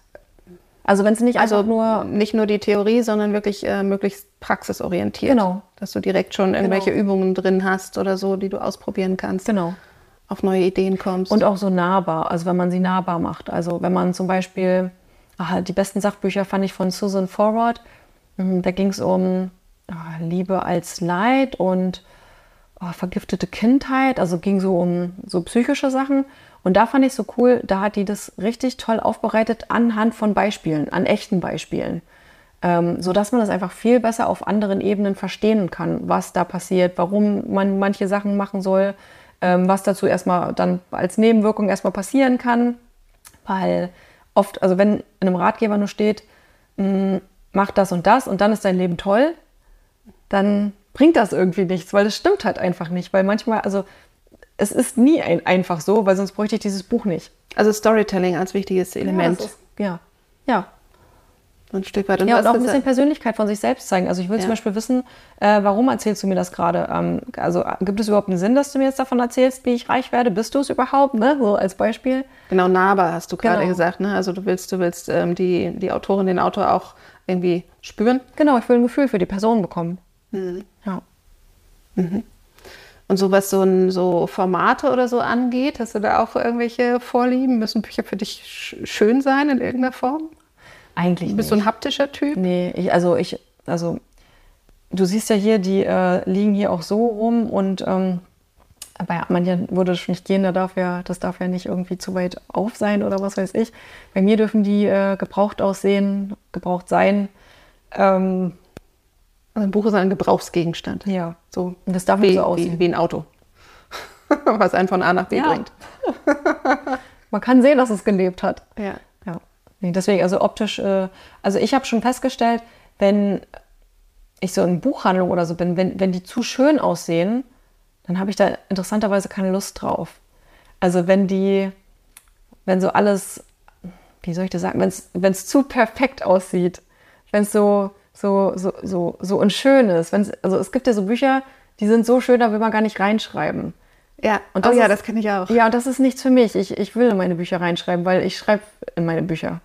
Also wenn es nicht also nur nicht nur die Theorie, sondern wirklich äh, möglichst praxisorientiert. Genau. Dass du direkt schon irgendwelche genau. Übungen drin hast oder so, die du ausprobieren kannst. Genau. Auf neue Ideen kommst. Und auch so nahbar, also wenn man sie nahbar macht. Also wenn man zum Beispiel, ach, die besten Sachbücher fand ich von Susan Forward. Hm, da ging es um ach, Liebe als Leid und oh, vergiftete Kindheit. Also ging so um so psychische Sachen. Und da fand ich so cool, da hat die das richtig toll aufbereitet anhand von Beispielen, an echten Beispielen. Ähm, sodass man das einfach viel besser auf anderen Ebenen verstehen kann, was da passiert, warum man manche Sachen machen soll, ähm, was dazu erstmal dann als Nebenwirkung erstmal passieren kann. Weil oft, also wenn in einem Ratgeber nur steht, mh, mm, mach das und das und dann ist dein Leben toll, dann bringt das irgendwie nichts, weil das stimmt halt einfach nicht. Weil manchmal, also es ist nie ein, einfach so, weil sonst bräuchte ich dieses Buch nicht. Also Storytelling als wichtiges Element. Ja, ist, ja. ja. Ein Stück weit. Und ja, und auch ein bisschen Persönlichkeit von sich selbst zeigen. Also ich will ja. zum Beispiel wissen, äh, warum erzählst du mir das gerade? Ähm, also gibt es überhaupt einen Sinn, dass du mir jetzt davon erzählst, wie ich reich werde? Bist du es überhaupt? Ne? So als Beispiel. Genau, nahbar hast du gerade genau. gesagt. Ne? Also du willst, du willst ähm, die, die Autorin, den Autor auch irgendwie spüren. Genau, ich will ein Gefühl für die Person bekommen. Mhm. Ja. Mhm. Und so was so, ein, so Formate oder so angeht, hast du da auch irgendwelche Vorlieben? Müssen Bücher für dich schön sein in irgendeiner Form? Eigentlich nicht. Bist du ein haptischer Typ? Nee, ich, also ich, also du siehst ja hier, die äh, liegen hier auch so rum und ähm, bei manchen würde es nicht gehen, da darf ja, das darf ja nicht irgendwie zu weit auf sein oder was weiß ich. Bei mir dürfen die äh, gebraucht aussehen, gebraucht sein. Ähm, ein Buch ist ein Gebrauchsgegenstand. Ja. So Und das darf wie, so aussehen. Wie, wie ein Auto. Was einen von A nach B ja. bringt. Man kann sehen, dass es gelebt hat. Ja. ja. Nee, deswegen, also optisch, äh, also ich habe schon festgestellt, wenn ich so in Buchhandlung oder so bin, wenn, wenn die zu schön aussehen, dann habe ich da interessanterweise keine Lust drauf. Also wenn die, wenn so alles, wie soll ich das sagen, wenn es zu perfekt aussieht, wenn es so, so, so, so, so unschön ist. Wenn's, also es gibt ja so Bücher, die sind so schön, da will man gar nicht reinschreiben. Ja, und das oh ja, ist, das kenne ich auch. Ja, und das ist nichts für mich. Ich, ich will in meine Bücher reinschreiben, weil ich schreibe in meine Bücher.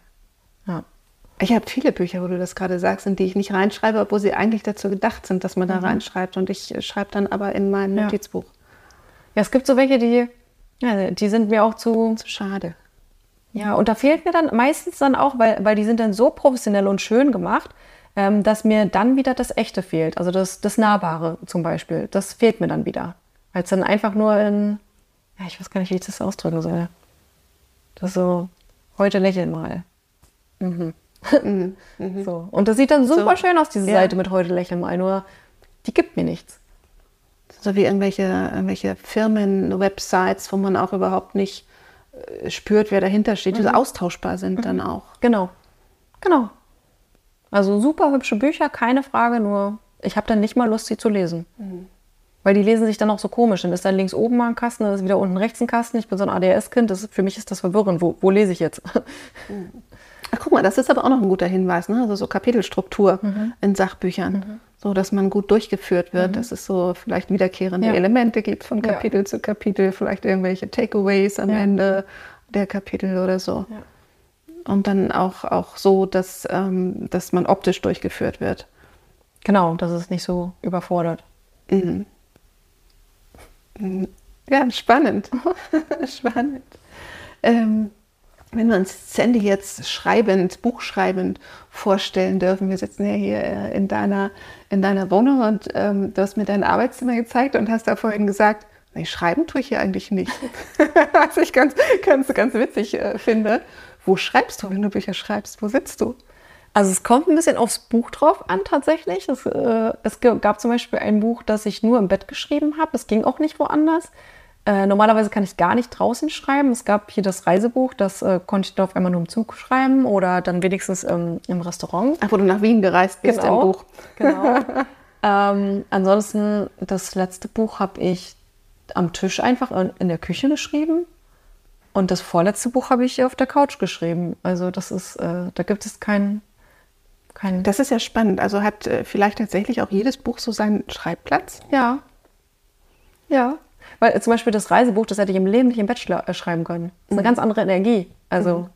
Ja. Ich habe viele Bücher, wo du das gerade sagst, in die ich nicht reinschreibe, obwohl sie eigentlich dazu gedacht sind, dass man da mhm. reinschreibt. Und ich schreibe dann aber in mein ja. Notizbuch. Ja, es gibt so welche, die, ja, die sind mir auch zu, zu schade. Ja, und da fehlt mir dann meistens dann auch, weil, weil die sind dann so professionell und schön gemacht, ähm, dass mir dann wieder das Echte fehlt. Also das, das Nahbare zum Beispiel. Das fehlt mir dann wieder. Weil es dann einfach nur in, ja, ich weiß gar nicht, wie ich das ausdrücken soll. Das so, heute lächeln mal. Mhm. Mhm. Mhm. So. Und das sieht dann super so, schön aus, diese ja. Seite mit heute lächeln mal, nur die gibt mir nichts. So wie irgendwelche, irgendwelche Firmen-Websites, wo man auch überhaupt nicht äh, spürt, wer dahinter steht, die so mhm. austauschbar sind dann auch. Genau. Genau. Also super hübsche Bücher, keine Frage, nur ich habe dann nicht mal Lust, sie zu lesen. Mhm. Weil die lesen sich dann auch so komisch. Dann ist dann links oben mal ein Kasten, dann ist wieder unten rechts ein Kasten. Ich bin so ein ADS-Kind, für mich ist das verwirrend. Wo, wo lese ich jetzt? Mhm. Ach, guck mal, das ist aber auch noch ein guter Hinweis, ne? Also so Kapitelstruktur mhm. in Sachbüchern. Mhm. So dass man gut durchgeführt wird, mhm. dass es so vielleicht wiederkehrende ja. Elemente gibt von Kapitel ja. zu Kapitel, vielleicht irgendwelche Takeaways am ja. Ende der Kapitel oder so. Und dann auch, auch so, dass, ähm, dass man optisch durchgeführt wird. Genau, dass es nicht so überfordert. Mhm. Ja, spannend. spannend. Ähm, wenn wir uns Sandy jetzt schreibend, buchschreibend vorstellen dürfen, wir sitzen ja hier äh, in deiner, in deiner Wohnung und ähm, du hast mir dein Arbeitszimmer gezeigt und hast da vorhin gesagt, nee, schreiben tue ich hier eigentlich nicht. Was ich ganz, ganz, ganz witzig äh, finde. Wo schreibst du, wenn du Bücher schreibst? Wo sitzt du? Also es kommt ein bisschen aufs Buch drauf an tatsächlich. Es, äh, es gab zum Beispiel ein Buch, das ich nur im Bett geschrieben habe. Das ging auch nicht woanders. Äh, normalerweise kann ich gar nicht draußen schreiben. Es gab hier das Reisebuch, das äh, konnte ich da auf einmal nur im Zug schreiben oder dann wenigstens ähm, im Restaurant. Ach, wo du nach Wien gereist bist genau, im Buch. Genau. ähm, ansonsten, das letzte Buch habe ich am Tisch einfach in, in der Küche geschrieben. Und das vorletzte Buch habe ich auf der Couch geschrieben. Also das ist, äh, da gibt es keinen kein das ist ja spannend. Also hat äh, vielleicht tatsächlich auch jedes Buch so seinen Schreibplatz? Ja. Ja. Weil äh, zum Beispiel das Reisebuch, das hätte ich im Leben nicht im Bachelor äh, schreiben können. Das ist eine mhm. ganz andere Energie. Also, mhm.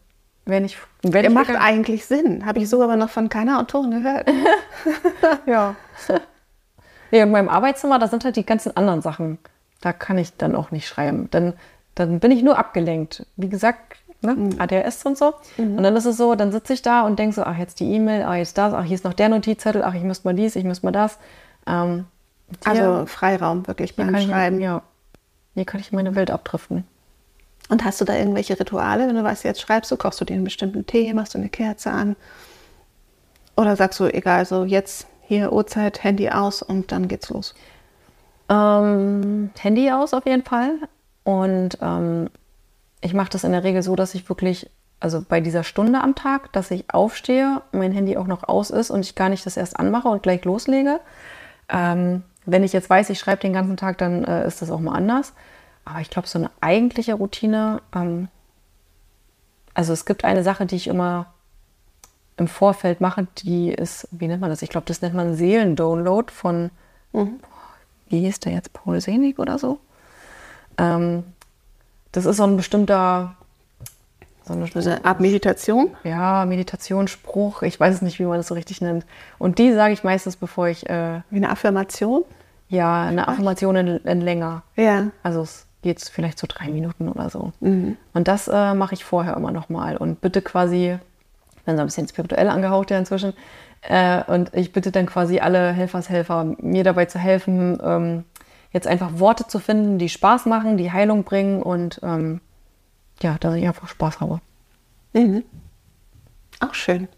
wenn ich. Wenn ich macht eigentlich Sinn. Habe ich so aber noch von keiner Autorin gehört. ja. Nee, und meinem Arbeitszimmer, da sind halt die ganzen anderen Sachen. Da kann ich dann auch nicht schreiben. Dann, dann bin ich nur abgelenkt. Wie gesagt, ne? mhm. ADHS und so. Mhm. Und dann ist es so, dann sitze ich da und denke so, ach, jetzt die E-Mail, ach, jetzt das, ach, hier ist noch der Notizzettel, ach, ich müsste mal dies, ich müsste mal das. Ähm, also Freiraum wirklich beim Schreiben. Ich, ja. Hier kann ich in meine Welt abdriften. Und hast du da irgendwelche Rituale, wenn du weißt, jetzt schreibst du, kochst du dir einen bestimmten Tee, machst du eine Kerze an? Oder sagst du, egal, so jetzt hier Uhrzeit, Handy aus und dann geht's los? Ähm, Handy aus auf jeden Fall. Und ähm, ich mache das in der Regel so, dass ich wirklich, also bei dieser Stunde am Tag, dass ich aufstehe, mein Handy auch noch aus ist und ich gar nicht das erst anmache und gleich loslege. Ähm, wenn ich jetzt weiß, ich schreibe den ganzen Tag, dann äh, ist das auch mal anders. Aber ich glaube, so eine eigentliche Routine, ähm, also es gibt eine Sache, die ich immer im Vorfeld mache, die ist, wie nennt man das? Ich glaube, das nennt man Seelendownload von, mhm. wie hieß der jetzt, Paul Senig oder so? Ähm, das ist so ein bestimmter so eine, so eine Art Meditation? Ja, Meditationsspruch. Ich weiß es nicht, wie man das so richtig nennt. Und die sage ich meistens, bevor ich. Äh, wie eine Affirmation? Ja, eine Affirmation in, in, länger. Ja. Also es geht vielleicht so drei Minuten oder so. Mhm. Und das äh, mache ich vorher immer nochmal. Und bitte quasi, ich bin so ein bisschen spirituell angehaucht ja inzwischen, äh, und ich bitte dann quasi alle Helfershelfer, mir dabei zu helfen, ähm, jetzt einfach Worte zu finden, die Spaß machen, die Heilung bringen und ähm, ja, dass ich einfach Spaß habe. Mhm. Auch schön.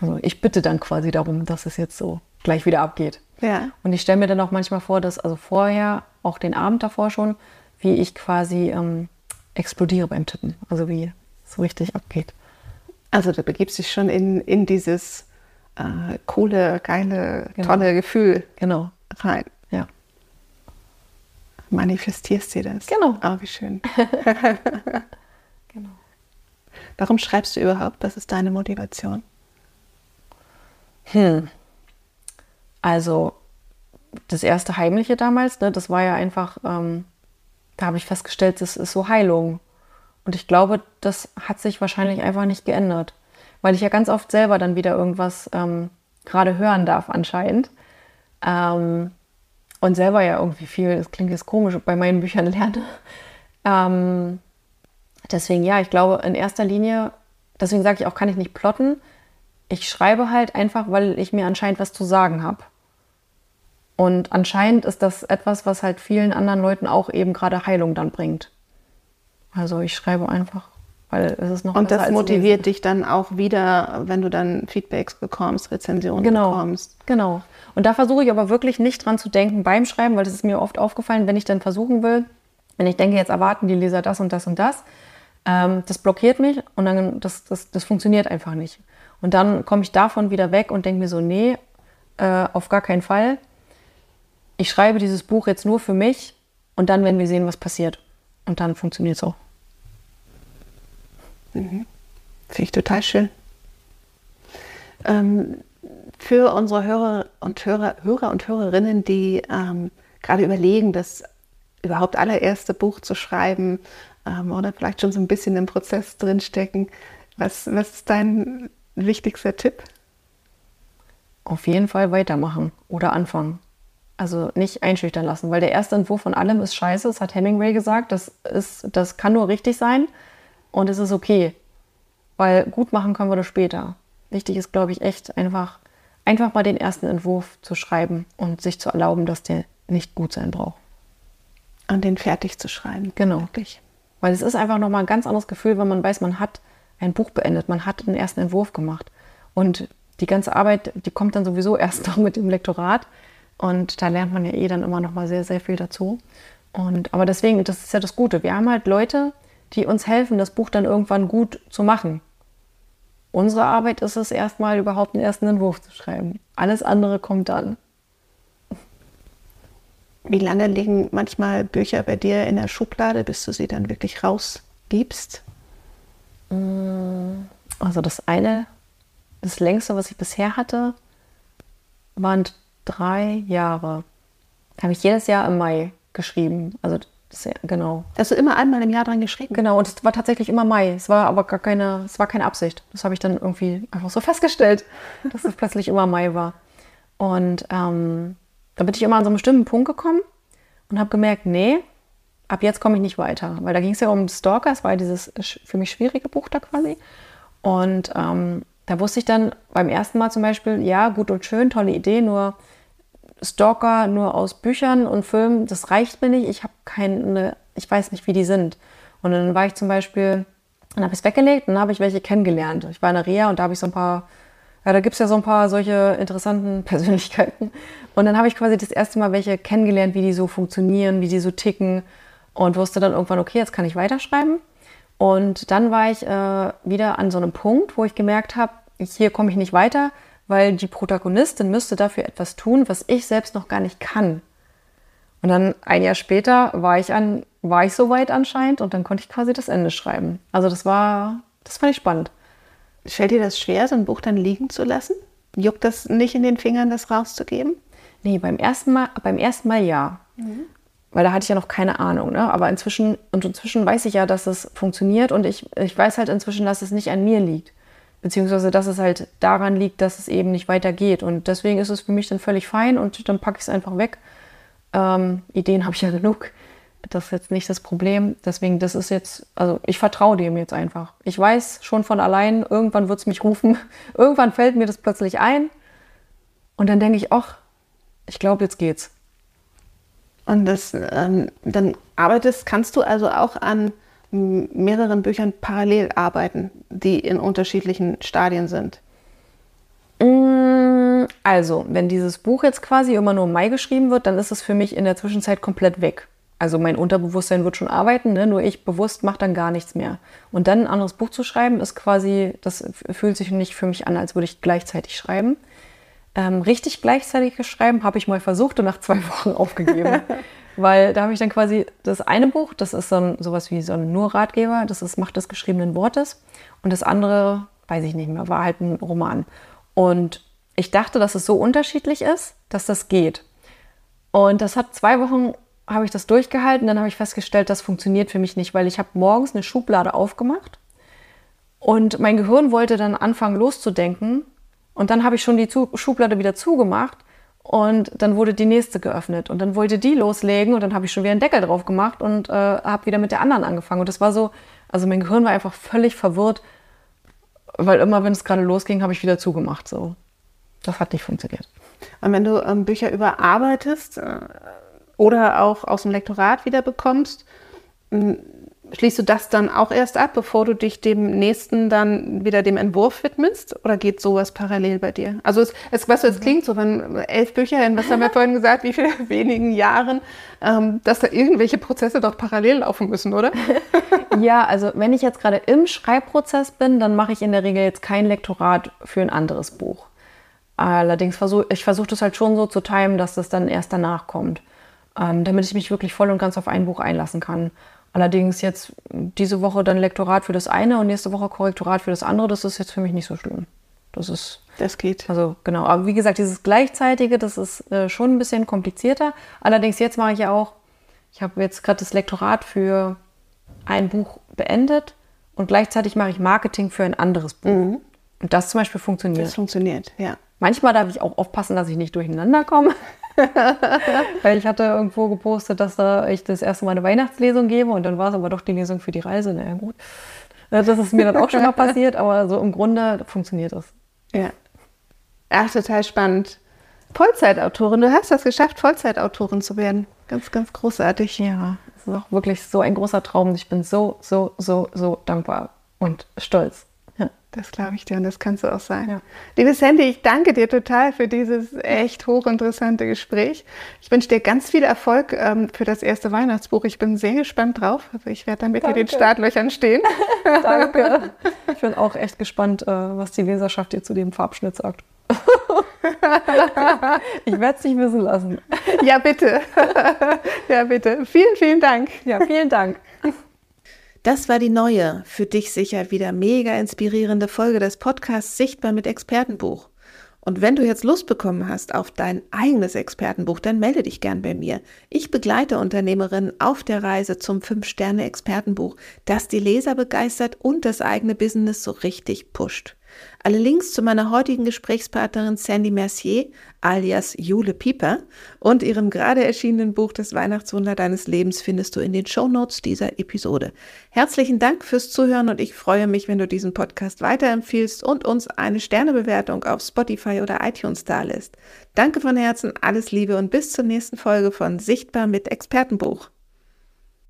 Also ich bitte dann quasi darum, dass es jetzt so gleich wieder abgeht. Ja. Und ich stelle mir dann auch manchmal vor, dass also vorher, auch den Abend davor schon, wie ich quasi ähm, explodiere beim Tippen. Also wie es so richtig abgeht. Also du begibst dich schon in, in dieses äh, coole, geile, Genau. tolle Gefühl Genau. rein. Ja. Manifestierst dir das. Genau. Oh, wie schön. Genau. Warum schreibst du überhaupt? Was ist deine Motivation? Hm. Also das erste Heimliche damals, ne, das war ja einfach, ähm, da habe ich festgestellt, das ist so Heilung. Und ich glaube, das hat sich wahrscheinlich einfach nicht geändert, weil ich ja ganz oft selber dann wieder irgendwas ähm, gerade hören darf anscheinend. Ähm, und selber ja irgendwie viel, das klingt jetzt komisch, bei meinen Büchern lerne. Ähm, deswegen ja, ich glaube in erster Linie, deswegen sage ich auch, kann ich nicht plotten. Ich schreibe halt einfach, weil ich mir anscheinend was zu sagen habe. Und anscheinend ist das etwas, was halt vielen anderen Leuten auch eben gerade Heilung dann bringt. Also ich schreibe einfach, weil es ist noch Und das motiviert dich dann auch wieder, wenn du dann Feedbacks bekommst, Rezensionen Genau. bekommst. Genau. Und da versuche ich aber wirklich nicht dran zu denken beim Schreiben, weil das ist mir oft aufgefallen, wenn ich dann versuchen will, wenn ich denke, jetzt erwarten die Leser das und das und das, ähm, das blockiert mich und dann das, das, das funktioniert einfach nicht. Und dann komme ich davon wieder weg und denke mir so, nee, äh, auf gar keinen Fall. Ich schreibe dieses Buch jetzt nur für mich und dann werden wir sehen, was passiert. Und dann funktioniert es auch. Finde ich total schön. Ähm, für unsere Hörer und Hörer, Hörer und Hörerinnen, die ähm, gerade überlegen, das überhaupt allererste Buch zu schreiben ähm, oder vielleicht schon so ein bisschen im Prozess drinstecken, was, was ist dein wichtigster Tipp? Auf jeden Fall weitermachen oder anfangen. Also nicht einschüchtern lassen, weil der erste Entwurf von allem ist scheiße, das hat Hemingway gesagt. Das, ist, das kann nur richtig sein und es ist okay. Weil gut machen können wir das später. Wichtig ist, glaube ich, echt einfach, einfach mal den ersten Entwurf zu schreiben und sich zu erlauben, dass der nicht gut sein braucht. Und den fertig zu schreiben. Genau. Wirklich. Weil es ist einfach nochmal ein ganz anderes Gefühl, wenn man weiß, man hat ein Buch beendet, man hat den ersten Entwurf gemacht. Und die ganze Arbeit, die kommt dann sowieso erst noch mit dem Lektorat. Und da lernt man ja eh dann immer nochmal sehr, sehr viel dazu. Und, aber deswegen, das ist ja das Gute. Wir haben halt Leute, die uns helfen, das Buch dann irgendwann gut zu machen. Unsere Arbeit ist es erstmal überhaupt einen ersten Entwurf zu schreiben. Alles andere kommt dann. Wie lange liegen manchmal Bücher bei dir in der Schublade, bis du sie dann wirklich rausgibst? Also das eine, das längste, was ich bisher hatte, waren drei Jahre. Habe ich jedes Jahr im Mai geschrieben. Also das, ja, genau. Hast du immer einmal im Jahr dran geschrieben? Genau, und es war tatsächlich immer Mai. Es war aber gar keine, es war keine Absicht. Das habe ich dann irgendwie einfach so festgestellt, dass es plötzlich immer Mai war. Und ähm, da bin ich immer an so einen bestimmten Punkt gekommen und habe gemerkt, nee, ab jetzt komme ich nicht weiter. Weil da ging es ja um Stalker, es war ja dieses für mich schwierige Buch da quasi. Und ähm, da wusste ich dann beim ersten Mal zum Beispiel, ja, gut und schön, tolle Idee, nur Stalker nur aus Büchern und Filmen, das reicht mir nicht. Ich habe keine, ich weiß nicht, wie die sind. Und dann war ich zum Beispiel, dann habe ich es weggelegt und dann habe ich welche kennengelernt. Ich war in der Reha und da habe ich so ein paar, ja, da gibt es ja so ein paar solche interessanten Persönlichkeiten. Und dann habe ich quasi das erste Mal welche kennengelernt, wie die so funktionieren, wie die so ticken und wusste dann irgendwann, okay, jetzt kann ich weiterschreiben. Und dann war ich äh, wieder an so einem Punkt, wo ich gemerkt habe, hier komme ich nicht weiter, weil die Protagonistin müsste dafür etwas tun, was ich selbst noch gar nicht kann. Und dann ein Jahr später war ich an, war ich so weit anscheinend und dann konnte ich quasi das Ende schreiben. Also das war, das fand ich spannend. Fällt dir das schwer, so ein Buch dann liegen zu lassen? Juckt das nicht in den Fingern, das rauszugeben? Nee, beim ersten Mal, beim ersten Mal ja. Weil da hatte ich ja noch keine Ahnung. Ne? Aber inzwischen, und inzwischen weiß ich ja, dass es funktioniert und ich, ich weiß halt inzwischen, dass es nicht an mir liegt. Beziehungsweise, dass es halt daran liegt, dass es eben nicht weitergeht. Und deswegen ist es für mich dann völlig fein und dann packe ich es einfach weg. Ähm, Ideen habe ich ja genug. Das ist jetzt nicht das Problem. Deswegen, das ist jetzt, also ich vertraue dem jetzt einfach. Ich weiß schon von allein, irgendwann wird es mich rufen. Irgendwann fällt mir das plötzlich ein. Und dann denke ich, ach, ich glaube, jetzt geht's. Und das, ähm, dann arbeitest, kannst du also auch an mehreren Büchern parallel arbeiten, die in unterschiedlichen Stadien sind. Mm, Also, wenn dieses Buch jetzt quasi immer nur im Mai geschrieben wird, dann ist es für mich in der Zwischenzeit komplett weg. Also mein Unterbewusstsein wird schon arbeiten, ne? nur ich bewusst mache dann gar nichts mehr. Und dann ein anderes Buch zu schreiben, ist quasi, das fühlt sich nicht für mich an, als würde ich gleichzeitig schreiben. Ähm, richtig gleichzeitig schreiben habe ich mal versucht und nach zwei Wochen aufgegeben. Weil da habe ich dann quasi das eine Buch, das ist so ein, sowas wie so ein nur Ratgeber, das ist Macht des geschriebenen Wortes. Und das andere, weiß ich nicht mehr, war halt ein Roman. Und ich dachte, dass es so unterschiedlich ist, dass das geht. Und das hat zwei Wochen, habe ich das durchgehalten. Dann habe ich festgestellt, das funktioniert für mich nicht, weil ich habe morgens eine Schublade aufgemacht und mein Gehirn wollte dann anfangen loszudenken. Und dann habe ich schon die Schublade wieder zugemacht und dann wurde die nächste geöffnet und dann wollte die loslegen und dann habe ich schon wieder einen Deckel drauf gemacht und äh, habe wieder mit der anderen angefangen. Und das war so, also mein Gehirn war einfach völlig verwirrt, weil immer, wenn es gerade losging, habe ich wieder zugemacht. So, das hat nicht funktioniert. Und wenn du ähm, Bücher überarbeitest äh, oder auch aus dem Lektorat wieder bekommst, Schließt du das dann auch erst ab, bevor du dich dem nächsten dann wieder dem Entwurf widmest? Oder geht sowas parallel bei dir? Also es, es was es klingt so, wenn elf Bücher in, was haben wir vorhin gesagt, wie viele wenigen Jahren, ähm, dass da irgendwelche Prozesse doch parallel laufen müssen, oder? ja, also wenn ich jetzt gerade im Schreibprozess bin, dann mache ich in der Regel jetzt kein Lektorat für ein anderes Buch. Allerdings versuche ich versuche das halt schon so zu timen, dass das dann erst danach kommt, ähm, damit ich mich wirklich voll und ganz auf ein Buch einlassen kann. Allerdings jetzt diese Woche dann Lektorat für das eine und nächste Woche Korrektorat für das andere, das ist jetzt für mich nicht so schlimm. Das ist. Das geht. Also genau. Aber wie gesagt, dieses Gleichzeitige, das ist äh, schon ein bisschen komplizierter. Allerdings jetzt mache ich ja auch, ich habe jetzt gerade das Lektorat für ein Buch beendet und gleichzeitig mache ich Marketing für ein anderes Buch. Mhm. Und das zum Beispiel funktioniert. Das funktioniert, ja. Manchmal darf ich auch aufpassen, dass ich nicht durcheinander komme. Weil ich hatte irgendwo gepostet, dass da ich das erste Mal eine Weihnachtslesung gebe und dann war es aber doch die Lesung für die Reise. Na ja, gut. Das ist mir dann auch schon mal passiert, aber so im Grunde funktioniert das. Ja. Ach, total spannend. Vollzeitautorin, du hast das geschafft, Vollzeitautorin zu werden. Ganz, ganz großartig. Ja, es ist auch wirklich so ein großer Traum. Ich bin so, so, so, so dankbar und stolz. Das glaube ich dir und das kannst du auch sein. Ja. Liebe Sandy, ich danke dir total für dieses echt hochinteressante Gespräch. Ich wünsche dir ganz viel Erfolg ähm, für das erste Weihnachtsbuch. Ich bin sehr gespannt drauf. Also ich werde dann mit dir den Startlöchern stehen. danke. Ich bin auch echt gespannt, äh, was die Leserschaft dir zu dem Farbschnitt sagt. ich werde es nicht wissen lassen. Ja, bitte. Ja, bitte. Vielen, vielen Dank. Ja, vielen Dank. Das war die neue, für dich sicher wieder mega inspirierende Folge des Podcasts Sichtbar mit Expertenbuch. Und wenn du jetzt Lust bekommen hast auf dein eigenes Expertenbuch, dann melde dich gern bei mir. Ich begleite Unternehmerinnen auf der Reise zum 5-Sterne-Expertenbuch, das die Leser begeistert und das eigene Business so richtig pusht. Alle Links zu meiner heutigen Gesprächspartnerin Sandy Mercier alias Jule Pieper und ihrem gerade erschienenen Buch Das Weihnachtswunder deines Lebens findest du in den Shownotes dieser Episode. Herzlichen Dank fürs Zuhören und ich freue mich, wenn du diesen Podcast weiterempfiehlst und uns eine Sternebewertung auf Spotify oder iTunes dalässt. Danke von Herzen, alles Liebe und bis zur nächsten Folge von Sichtbar mit Expertenbuch.